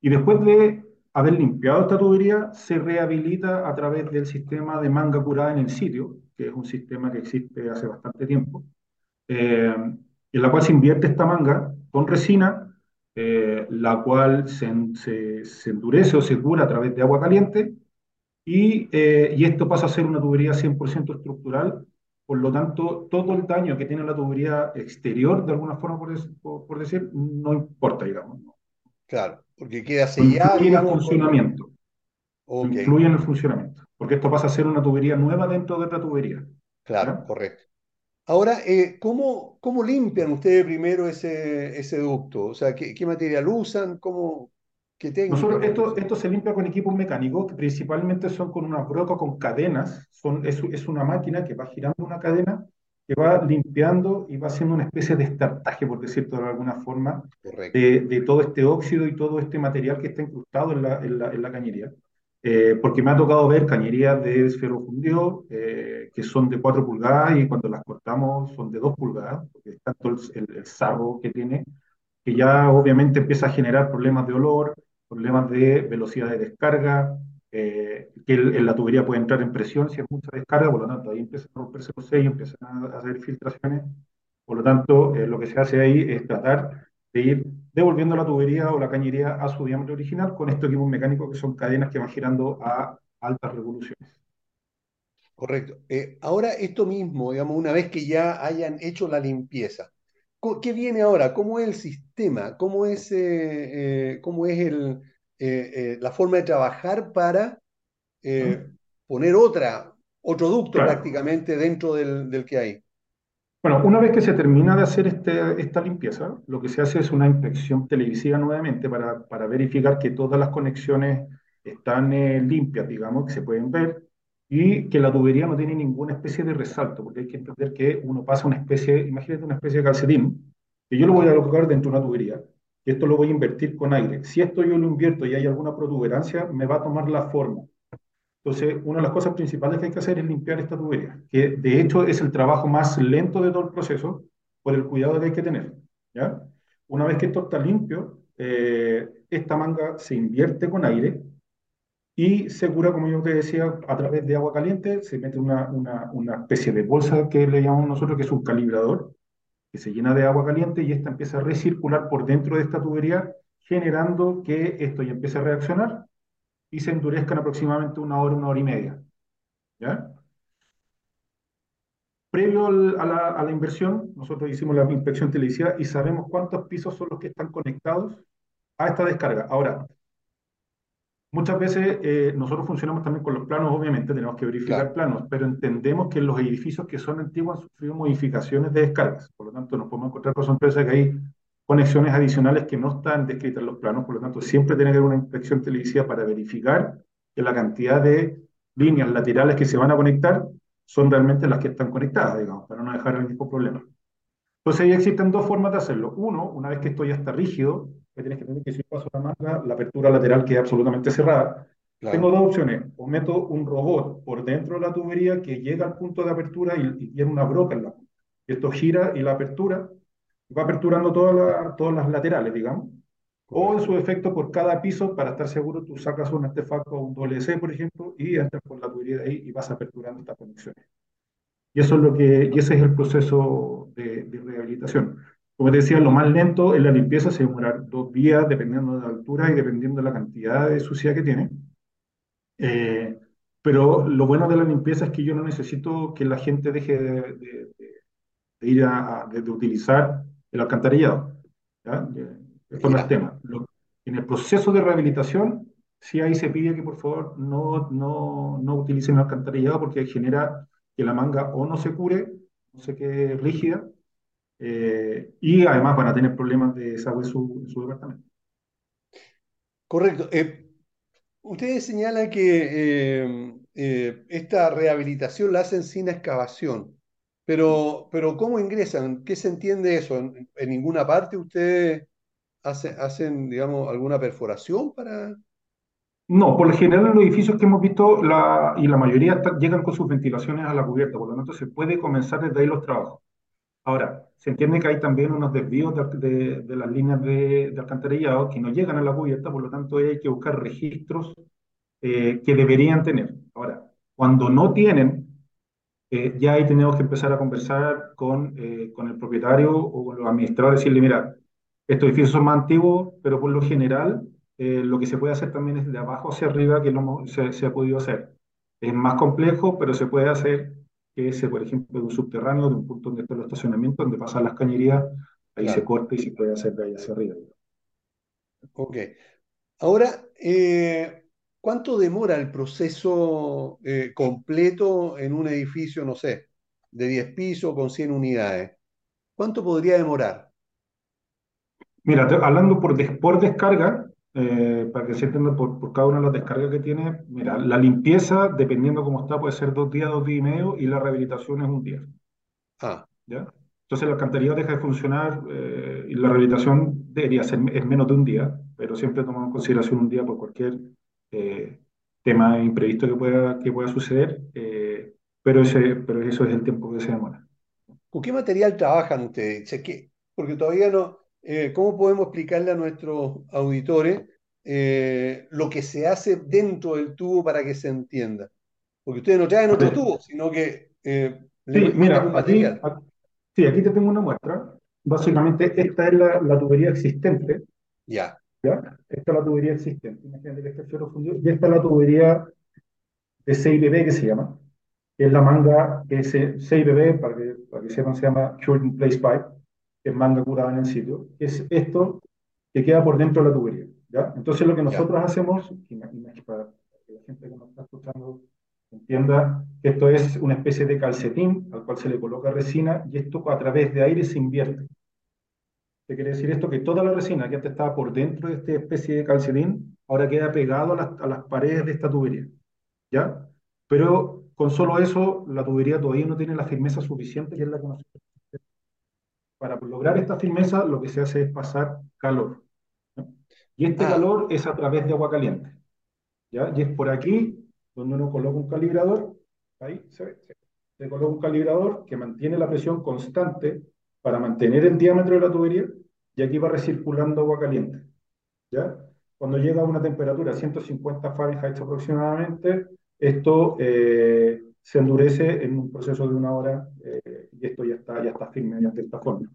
Y después de haber limpiado esta tubería, se rehabilita a través del sistema de manga curada en el sitio, que es un sistema que existe hace bastante tiempo, eh, en la cual se invierte esta manga con resina, eh, la cual se, se, endurece o se cura a través de agua caliente, y, eh, y esto pasa a ser una tubería 100% estructural, por lo tanto, todo el daño que tiene la tubería exterior, de alguna forma, por, por decir, no importa, digamos. Claro. Porque queda sellado. Influye en el funcionamiento. Influye en el funcionamiento. Porque esto pasa a ser una tubería nueva dentro de otra tubería. Claro, correcto. Ahora, eh, ¿cómo, ¿cómo, limpian ustedes primero ese, ese ducto? O sea, ¿qué, qué material usan? ¿Cómo, qué Nosotros, esto, esto se limpia con equipos mecánicos, que principalmente son con una broca con cadenas. Son, es, es una máquina que va girando una cadena que va limpiando y va haciendo una especie de estartaje, por decirlo de alguna forma, de, de, todo este óxido y todo este material que está incrustado en la, en la, en la cañería. Eh, porque me ha tocado ver cañerías de esfero fundido eh, que son de 4 pulgadas y cuando las cortamos son de 2 pulgadas, porque es tanto el, el, el sarro que tiene, que ya obviamente empieza a generar problemas de olor, problemas de velocidad de descarga, eh, que en la tubería puede entrar en presión si hay mucha descarga, por lo tanto ahí empiezan a romperse los sellos, empiezan a hacer filtraciones, por lo tanto eh, lo que se hace ahí es tratar de ir devolviendo la tubería o la cañería a su diámetro original con estos equipos mecánicos que son cadenas que van girando a altas revoluciones. Correcto. Eh, ahora esto mismo, digamos, una vez que ya hayan hecho la limpieza, ¿qué viene ahora? ¿Cómo es el sistema? ¿Cómo es, cómo es el, eh, eh, la forma de trabajar para eh, poner otra, otro ducto prácticamente dentro del, que hay. Bueno, una vez que se termina de hacer este, esta limpieza, lo que se hace es una inspección televisiva nuevamente para, para verificar que todas las conexiones están limpias, digamos, que se pueden ver, y que la tubería no tiene ninguna especie de resalto, porque hay que entender que uno pasa una especie, imagínate una especie de calcetín, que yo lo voy a colocar dentro de una tubería, y esto lo voy a invertir con aire. Si esto yo lo invierto y hay alguna protuberancia, me va a tomar la forma. Entonces, una de las cosas principales que hay que hacer es limpiar esta tubería, que de hecho es el trabajo más lento de todo el proceso por el cuidado que hay que tener. ¿ya? Una vez que esto está limpio, eh, esta manga se invierte con aire y se cura, como yo te decía, a través de agua caliente, se mete una, una, una especie de bolsa que le llamamos nosotros, que es un calibrador, que se llena de agua caliente y esta empieza a recircular por dentro de esta tubería, generando que esto ya empiece a reaccionar y se endurezcan aproximadamente una hora, una hora y media. ¿Ya? Previo a la, a la inversión, nosotros hicimos la inspección televisiva y sabemos cuántos pisos son los que están conectados a esta descarga. Ahora, Muchas veces eh, nosotros funcionamos también con los planos, obviamente tenemos que verificar planos, pero entendemos que los edificios que son antiguos han sufrido modificaciones de descargas. Por lo tanto, nos podemos encontrar con sorpresa que hay conexiones adicionales que no están descritas en los planos. Por lo tanto, siempre tiene que haber una inspección televisiva para verificar que la cantidad de líneas laterales que se van a conectar son realmente las que están conectadas, digamos, para no dejar el mismo problema. Entonces, ahí existen dos formas de hacerlo. Uno, una vez que esto ya está rígido, que tienes que tener que si paso la manga, la apertura lateral queda absolutamente cerrada. Tengo dos opciones. O meto un robot por dentro de la tubería que llega al punto de apertura y, tiene una broca en la punta. Esto gira y la apertura va aperturando todas, todas las laterales, digamos. O en su efecto, por cada piso, para estar seguro, tú sacas un artefacto, un WC, por ejemplo, y entras por la tubería de ahí y vas aperturando estas conexiones. Y eso es lo que, y ese es el proceso de, de rehabilitación. Como te decía, lo más lento en la limpieza se demora dos días, dependiendo de la altura y dependiendo de la cantidad de suciedad que tiene. Eh, pero lo bueno de la limpieza es que yo no necesito que la gente deje de, ir a, de, utilizar el alcantarillado. ¿ya? Esto no es tema. en el proceso de rehabilitación, sí ahí se pide que por favor no, no, no utilicen el alcantarillado porque genera que la manga o no se cure, no se quede rígida, eh, y además van a tener problemas de desagüe en su, departamento. Correcto. Eh, ustedes señalan que eh, esta rehabilitación la hacen sin excavación, pero, pero ¿cómo ingresan? ¿Qué se entiende eso? ¿En, ninguna parte ustedes hacen, hacen, digamos, alguna perforación para...? No, por lo general en los edificios que hemos visto, la, y la mayoría llegan con sus ventilaciones a la cubierta, por lo tanto se puede comenzar desde ahí los trabajos. Ahora, se entiende que hay también unos desvíos de, las líneas de, alcantarillado que no llegan a la cubierta, por lo tanto hay que buscar registros eh, que deberían tener. Ahora, cuando no tienen, eh, ya ahí tenemos que empezar a conversar con, eh, con el propietario o con los administradores, decirle, mira, estos edificios son más antiguos, pero por lo general lo que se puede hacer también es de abajo hacia arriba, que no se, se ha podido hacer. Es más complejo, pero se puede hacer que es, por ejemplo, de un subterráneo, de un punto donde está el estacionamiento, donde pasan las cañerías, ahí se corta y se puede hacer de ahí hacia arriba. Ok. Ahora, eh, ¿cuánto demora el proceso eh, completo en un edificio, no sé, de 10 pisos con 100 unidades? ¿Cuánto podría demorar? Mira, hablando por, por descarga, eh, para que se entienda por, por, cada una de las descargas que tiene, mira, la limpieza, dependiendo cómo está, puede ser dos días, dos días y medio, y la rehabilitación es un día. Ah. ¿Ya? Entonces la alcantarillado deja de funcionar eh, y la rehabilitación debería ser en menos de un día, pero siempre tomamos en consideración un día por cualquier eh, tema imprevisto que pueda, que pueda suceder, pero, ese, pero eso es el tiempo que se demora. ¿Con qué material trabajan ustedes? Porque todavía no, eh, ¿cómo podemos explicarle a nuestros auditores eh, lo que se hace dentro del tubo para que se entienda? Porque ustedes no traen otro tubo, sino que eh, sí, mira, aquí, sí, aquí te tengo una muestra. Básicamente, esta es la, tubería existente. Ya. ¿ya? Esta es la tubería existente. Imagínate que este es fundido. Y esta es la tubería de 6BB que se llama. Que es la manga ese 6BB, para que, para que sepan, se llama Short Place Pipe que es manga curada en el sitio, es esto que queda por dentro de la tubería. ¿ya? Entonces lo que nosotros hacemos, para que la gente que nos está escuchando entienda que esto es una especie de calcetín al cual se le coloca resina y esto a través de aire se invierte. ¿Qué quiere decir esto? Que toda la resina que antes estaba por dentro de esta especie de calcetín, ahora queda pegado a las, a las paredes de esta tubería. ¿Ya? Pero con solo eso, la tubería todavía no tiene la firmeza suficiente que es la que nosotros para lograr esta firmeza lo que se hace es pasar calor. Y este ah. calor es a través de agua caliente. ¿ya? Y es por aquí donde uno coloca un calibrador, ahí se ve, se coloca un calibrador que mantiene la presión constante para mantener el diámetro de la tubería y aquí va recirculando agua caliente. ¿ya? Cuando llega a una temperatura 150 Fahrenheit aproximadamente, esto eh, se endurece en un proceso de una hora eh, y esto ya está, ya está firme de esta forma.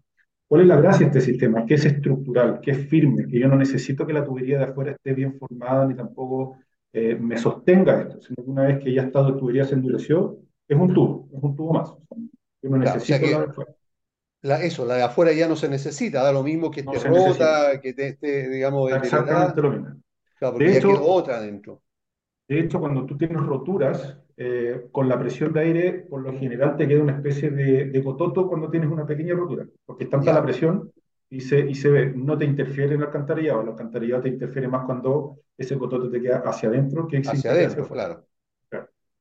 ¿Cuál es la gracia de este sistema? Que es estructural, que es firme, que yo no necesito que la tubería de afuera esté bien formada ni tampoco eh, me sostenga esto, sino que una vez que ya está la tubería se endureció, es un tubo, es un tubo más. Yo no necesito la de afuera. eso, la de afuera ya no se necesita, da lo mismo que esté rota, que esté, digamos, Exactamente lo mismo. de hecho, otra adentro. De hecho, cuando tú tienes roturas, eh, con la presión de aire, por lo general te queda una especie de, de cototo cuando tienes una pequeña rotura, porque es tanta la presión y se, y se ve, no te interfiere en el alcantarillado, el alcantarillado te interfiere más cuando ese cototo te queda hacia adentro que hacia adentro, claro.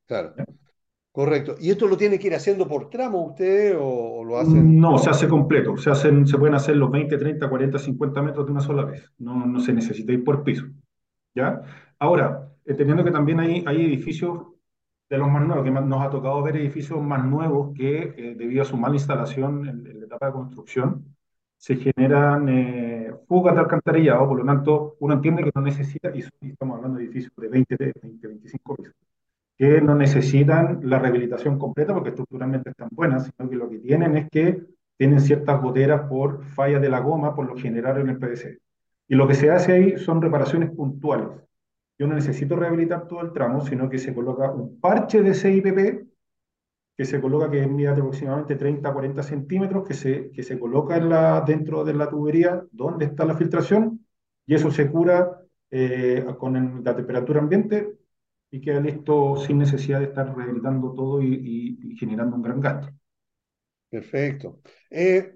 Claro. Correcto. ¿Y esto lo tiene que ir haciendo por tramo usted o, lo hacen? No, se hace completo. Se, hacen, se pueden hacer los 20, 30, 40, 50 metros de una sola vez. No, no se necesita ir por piso. ¿Ya? Ahora, entendiendo que también hay, hay edificios de los más nuevos, que nos ha tocado ver edificios más nuevos que, eh, debido a su mala instalación en, la etapa de construcción, se generan eh, fugas de alcantarillado, por lo tanto, uno entiende que no necesita, y estamos hablando de edificios de 20, de 20 25 pisos, que no necesitan la rehabilitación completa porque estructuralmente están buenas, sino que lo que tienen es que tienen ciertas goteras por fallas de la goma, por lo general en el PVC. Y lo que se hace ahí son reparaciones puntuales yo no necesito rehabilitar todo el tramo, sino que se coloca un parche de CIPP que se coloca, que mide aproximadamente 30 40 centímetros, que se, que se coloca en la, dentro de la tubería donde está la filtración, y eso se cura eh, con la temperatura ambiente y queda listo sin necesidad de estar rehabilitando todo y, generando un gran gasto. Perfecto. Eh,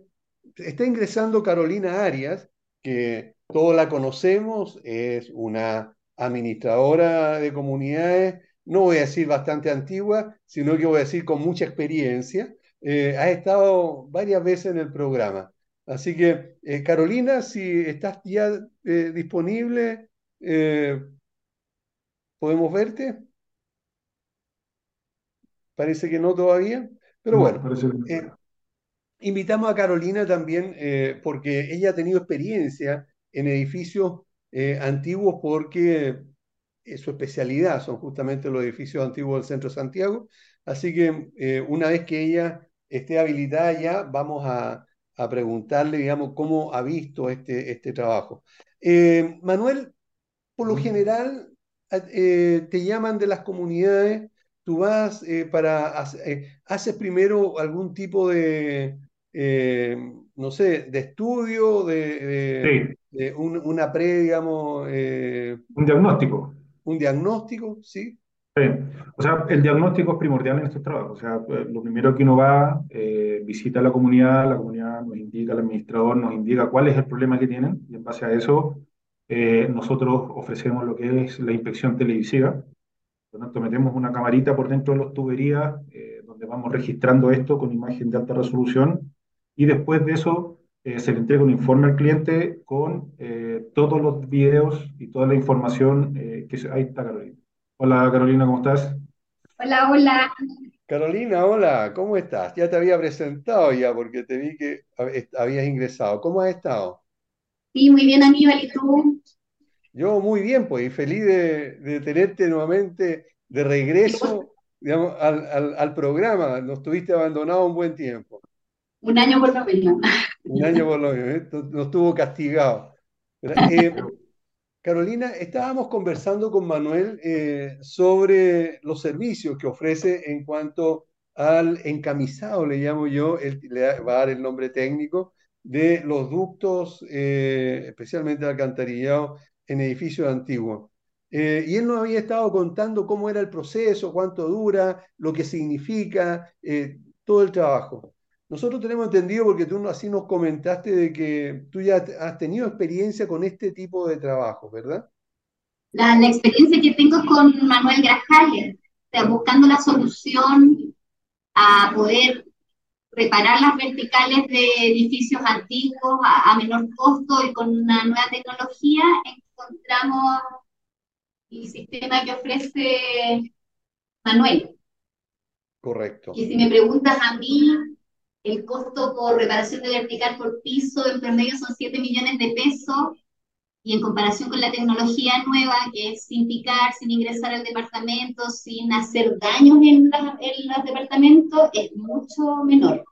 está ingresando Carolina Arias, que todos la conocemos, es una administradora de comunidades, no voy a decir bastante antigua, sino que voy a decir con mucha experiencia. Eh, ha estado varias veces en el programa. Así que, eh, Carolina, si estás ya eh, disponible, ¿podemos verte? Parece que no todavía, pero bueno. invitamos a Carolina también porque ella ha tenido experiencia en edificios eh, antiguos porque su especialidad son justamente los edificios antiguos del centro de Santiago. Así que eh, una vez que ella esté habilitada ya, vamos a, preguntarle, digamos, cómo ha visto este, este trabajo. Eh, Manuel, por lo general, te llaman de las comunidades, tú vas para, haces primero algún tipo de, no sé, de estudio, de, una pre, digamos... Eh, un diagnóstico. Un diagnóstico, sí. Sí. O sea, el diagnóstico es primordial en estos trabajos. O sea, eh, lo primero que uno va, eh, visita a la comunidad, la comunidad nos indica, el administrador nos indica cuál es el problema que tienen y en base a eso nosotros ofrecemos lo que es la inspección televisiva. Por lo tanto, metemos una camarita por dentro de las tuberías donde vamos registrando esto con imagen de alta resolución y después de eso eh, se le entrega un informe al cliente con eh, todos los videos y toda la información eh, que ahí está Carolina. Hola Carolina, ¿cómo estás? Hola, hola. Carolina, hola, ¿cómo estás? Ya te había presentado ya porque te vi que habías ingresado. ¿Cómo has estado? Sí, muy bien Aníbal, ¿y tú? Yo muy bien, pues, y feliz de, tenerte nuevamente de regreso digamos, al, al, al programa. Nos tuviste abandonado un buen tiempo. Un año por lo menos. Un año por lo menos, ¿eh? nos tuvo castigado. Eh, Carolina, estábamos conversando con Manuel eh, sobre los servicios que ofrece en cuanto al encamisado, le llamo yo, le va a dar el nombre técnico, de los ductos, especialmente de alcantarillado, en edificios antiguos. y él nos había estado contando cómo era el proceso, cuánto dura, lo que significa, todo el trabajo. Nosotros tenemos entendido, porque tú así nos comentaste, de que tú ya has tenido experiencia con este tipo de trabajo, ¿verdad? La, experiencia que tengo es con Manuel Grajales, buscando la solución a poder reparar las verticales de edificios antiguos a, menor costo y con una nueva tecnología, encontramos el sistema que ofrece Manuel. Correcto. Y si me preguntas a mí, el costo por reparación de vertical por piso en promedio son 7 millones de pesos y en comparación con la tecnología nueva, que es sin picar, sin ingresar al departamento, sin hacer daños en, en los departamentos, es mucho menor.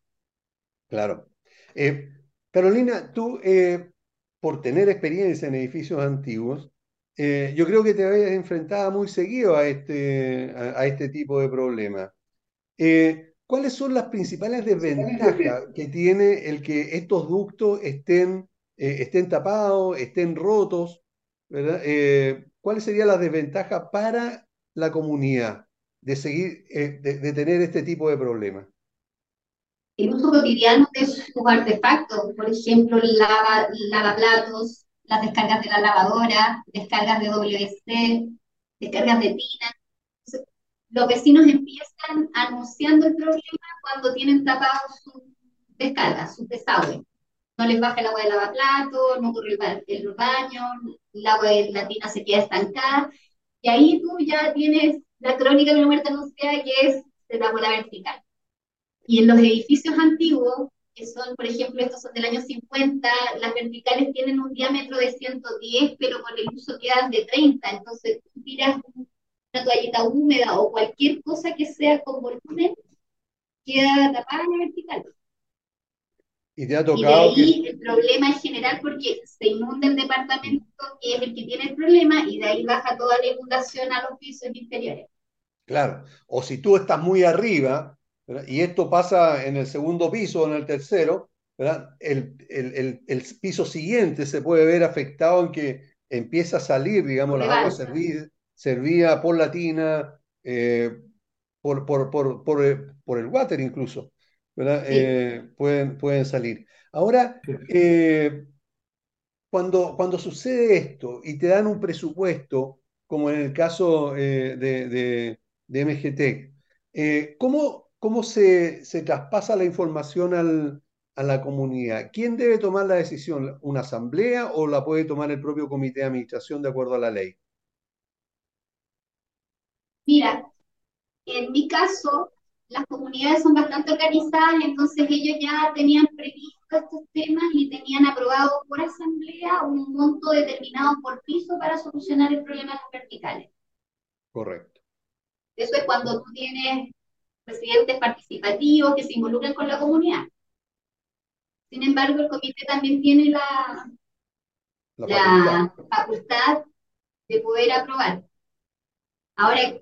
Claro. Eh, Carolina, tú, eh, por tener experiencia en edificios antiguos, eh, yo creo que te habías enfrentado muy seguido a este, a, este tipo de problemas. Eh, ¿Cuáles son las principales desventajas que tiene el que estos ductos estén, estén tapados, estén rotos? ¿Cuáles serían las desventajas para la comunidad de seguir, de tener este tipo de problemas? el uso cotidiano de sus artefactos, por ejemplo, lava, lavaplatos, las descargas de la lavadora, descargas de WC, descargas de tina. Los vecinos empiezan anunciando el problema cuando tienen tapados sus descargas, sus desagües. No les baja el agua de lavaplato, no corre el baño, el agua de la tina se queda estancada. Y ahí tú ya tienes la crónica de una muerte anunciada que es de la bola vertical. Y en los edificios antiguos, que son, por ejemplo, estos son del año 50, las verticales tienen un diámetro de 110, pero con el uso quedan de 30. Entonces, tú tiras una toallita húmeda o cualquier cosa que sea con volumen, queda tapada en la vertical. Y te ha tocado. Y de ahí el problema es general porque se inunda el departamento que es el que tiene el problema y de ahí baja toda la inundación a los pisos inferiores. Claro, o si tú estás muy arriba, y esto pasa en el segundo piso o en el tercero, El, el, el, piso siguiente se puede ver afectado en que empieza a salir, digamos, la agua servida, por la tina, eh, por, por, por, por, eh, por, el water incluso, eh, pueden, pueden salir. Ahora, cuando, cuando sucede esto y te dan un presupuesto, como en el caso de, de, de MGT, ¿cómo, cómo se, se traspasa la información al, a la comunidad. ¿Quién debe tomar la decisión? ¿Una asamblea o la puede tomar el propio comité de administración de acuerdo a la ley? Mira, en mi caso, las comunidades son bastante organizadas, entonces ellos ya tenían previsto estos temas y tenían aprobado por asamblea un monto determinado por piso para solucionar el problema de los verticales. Correcto. Eso es cuando tú tienes presidentes participativos que se involucren con la comunidad. Sin embargo, el comité también tiene la, la, facultad. de poder aprobar. Ahora,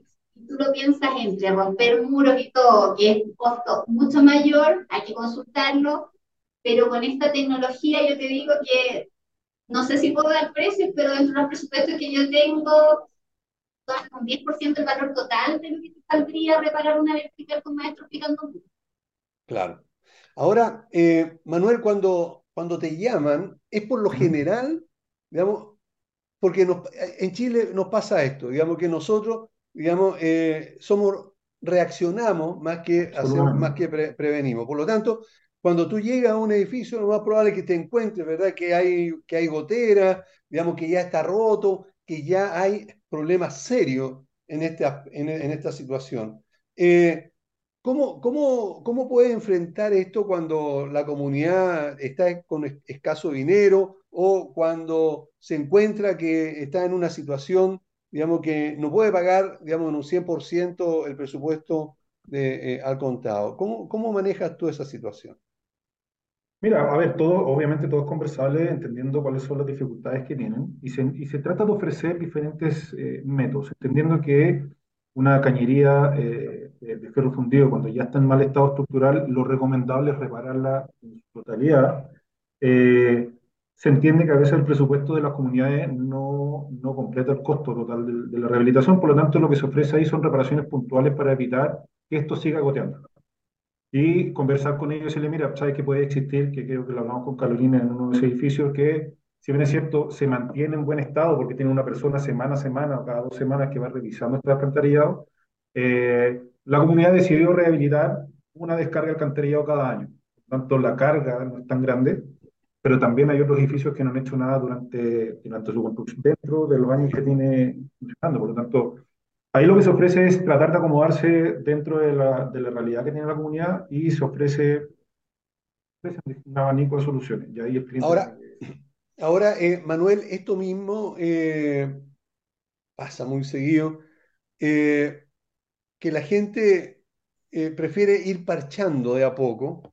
tú lo piensas entre romper muros y todo, que es un costo mucho mayor, hay que consultarlo, pero con esta tecnología yo te digo que no sé si puedo dar precios, pero dentro de los presupuestos que yo tengo, con 10% del valor total de lo que te saldría reparar una vertical con maestros picando Claro. Ahora, eh, Manuel, cuando, cuando te llaman, es por lo general, digamos, porque en Chile nos pasa esto, digamos que nosotros, digamos, eh, somos, reaccionamos más que, hacemos, más que prevenimos. Por lo tanto, cuando tú llegas a un edificio, lo más probable es que te encuentres, ¿verdad? Que hay, que hay gotera, digamos que ya está roto, que ya hay problemas serios en esta, en, esta situación. Eh, ¿cómo, cómo, cómo puede enfrentar esto cuando la comunidad está con escaso dinero o cuando se encuentra que está en una situación, digamos, que no puede pagar, digamos, en un 100% el presupuesto de, eh, al contado? ¿Cómo, ¿Cómo manejas tú esa situación? Mira, a ver, todo, obviamente todo es conversable, entendiendo cuáles son las dificultades que tienen, y se, y se trata de ofrecer diferentes eh, métodos, entendiendo que una cañería eh, de ferro fundido, cuando ya está en mal estado estructural, lo recomendable es repararla en su totalidad. Eh, se entiende que a veces el presupuesto de las comunidades no, no completa el costo total de, la rehabilitación, por lo tanto lo que se ofrece ahí son reparaciones puntuales para evitar que esto siga goteando. Y conversar con ellos y decirle, mira, sabes que puede existir, que creo que lo hablamos con Carolina en uno de esos edificios, que si bien es cierto, se mantiene en buen estado porque tiene una persona semana a semana o cada dos semanas que va revisando este alcantarillado, eh, la comunidad decidió rehabilitar una descarga de alcantarillado cada año. Por tanto, la carga no es tan grande, pero también hay otros edificios que no han hecho nada durante, durante su construcción dentro de los años que tiene funcionando. Por lo tanto, Ahí lo que se ofrece es tratar de acomodarse dentro de la, de la realidad que tiene la comunidad y se ofrece, un abanico de soluciones. Y ahí ahora, ahora eh, Manuel, esto mismo eh, pasa muy seguido, eh, que la gente prefiere ir parchando de a poco,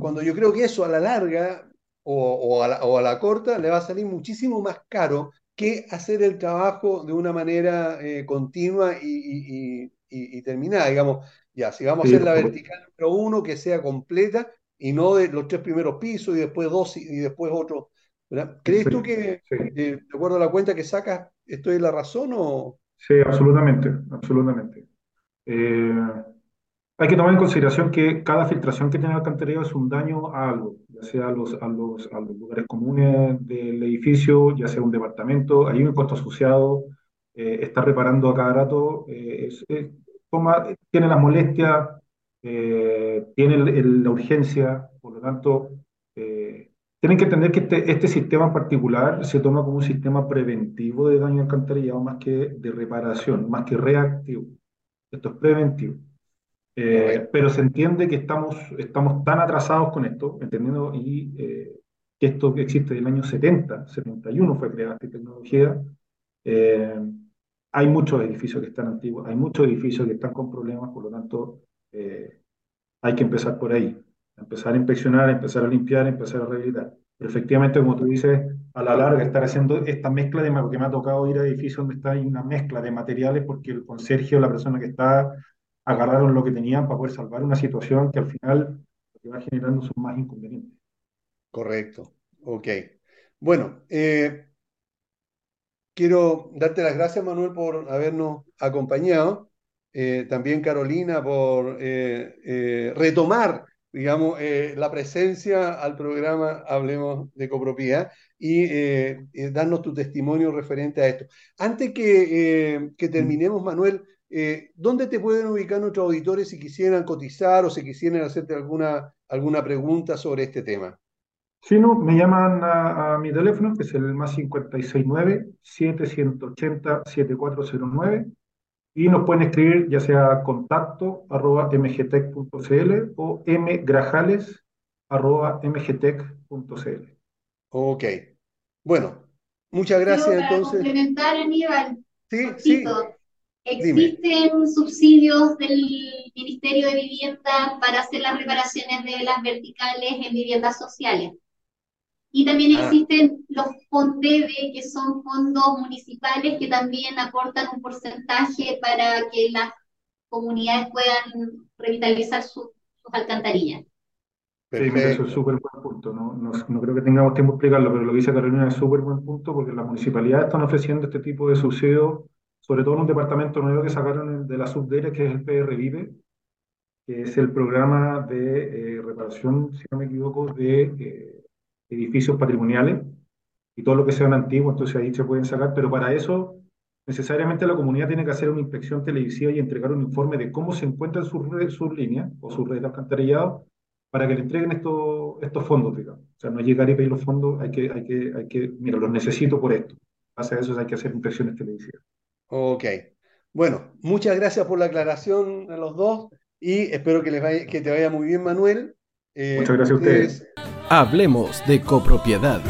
cuando yo creo que eso a la larga o, a la, o, a la, corta, le va a salir muchísimo más caro que hacer el trabajo de una manera eh, continua y, y, y, terminada. Digamos, ya, si vamos a hacer la vertical número uno, que sea completa y no de los tres primeros pisos y después dos y, después otro. ¿Crees tú que, eh, de acuerdo a la cuenta que sacas, esto es la razón o...? Sí, absolutamente, absolutamente. Eh, hay que tomar en consideración que cada filtración que tiene el alcantarillado es un daño a algo, ya sea a los, a los, a los lugares comunes del edificio, ya sea un departamento, hay un impuesto asociado, eh, está reparando a cada rato, eh, toma, tiene las molestias, eh, tiene la urgencia, por lo tanto, tienen que entender que este, este sistema en particular se toma como un sistema preventivo de daño alcantarillado más que de reparación, más que reactivo. Esto es preventivo. Eh, pero se entiende que estamos, estamos tan atrasados con esto, entendiendo y, eh, que esto existe del año 70, 71 fue creada esta tecnología. Eh, hay muchos edificios que están antiguos, hay muchos edificios que están con problemas, por lo tanto, hay que empezar por ahí, empezar a inspeccionar, empezar a limpiar, empezar a rehabilitar. Pero efectivamente, como tú dices, a la larga estar haciendo esta mezcla de, porque me ha tocado ir a edificios donde está una mezcla de materiales porque el conserje o la persona que está agarraron lo que tenían para poder salvar una situación que al final lo que va generando son más inconvenientes. Correcto, ok. Bueno, eh, quiero darte las gracias, Manuel, por habernos acompañado. Eh, también Carolina por eh, retomar, digamos, la presencia al programa Hablemos de Copropiedad y darnos tu testimonio referente a esto. Antes que, que terminemos, Manuel, eh, ¿Dónde te pueden ubicar nuestros auditores si quisieran cotizar o si quisieran hacerte alguna, alguna pregunta sobre este tema? Si no, me llaman a, mi teléfono, que es el más 569-780-7409, y nos pueden escribir ya sea contacto arroba mgtech.cl o mgrajales arroba mgtech.cl. Ok. Bueno, muchas gracias para entonces. complementar, Aníbal. Sí, sí. ¿Existen subsidios del Ministerio de Vivienda para hacer las reparaciones de las verticales en viviendas sociales? Y también ah. existen los FONDEVE, que son fondos municipales que también aportan un porcentaje para que las comunidades puedan revitalizar sus alcantarillas. Sí, eso es súper buen punto. ¿no? No, creo que tengamos tiempo de explicarlo, pero lo que dice Carolina es súper buen punto porque las municipalidades están ofreciendo este tipo de subsidios sobre todo en un departamento nuevo que sacaron de la subdere, que es el PR Vive, que es el programa de eh, reparación, si no me equivoco, de eh, edificios patrimoniales y todo lo que sean antiguos, entonces ahí se pueden sacar, pero para eso necesariamente la comunidad tiene que hacer una inspección televisiva y entregar un informe de cómo se encuentran sus, sus líneas o sus redes de alcantarillado para que le entreguen estos, estos fondos, digamos. O sea, no llegar y pedir los fondos, hay que, hay que, hay que, mira, los necesito por esto. Hace eso hay que hacer inspecciones televisivas. Ok. Bueno, muchas gracias por la aclaración a los dos y espero que, les vaya, que te vaya muy bien, Manuel. Eh, muchas gracias a ustedes. Hablemos de copropiedad.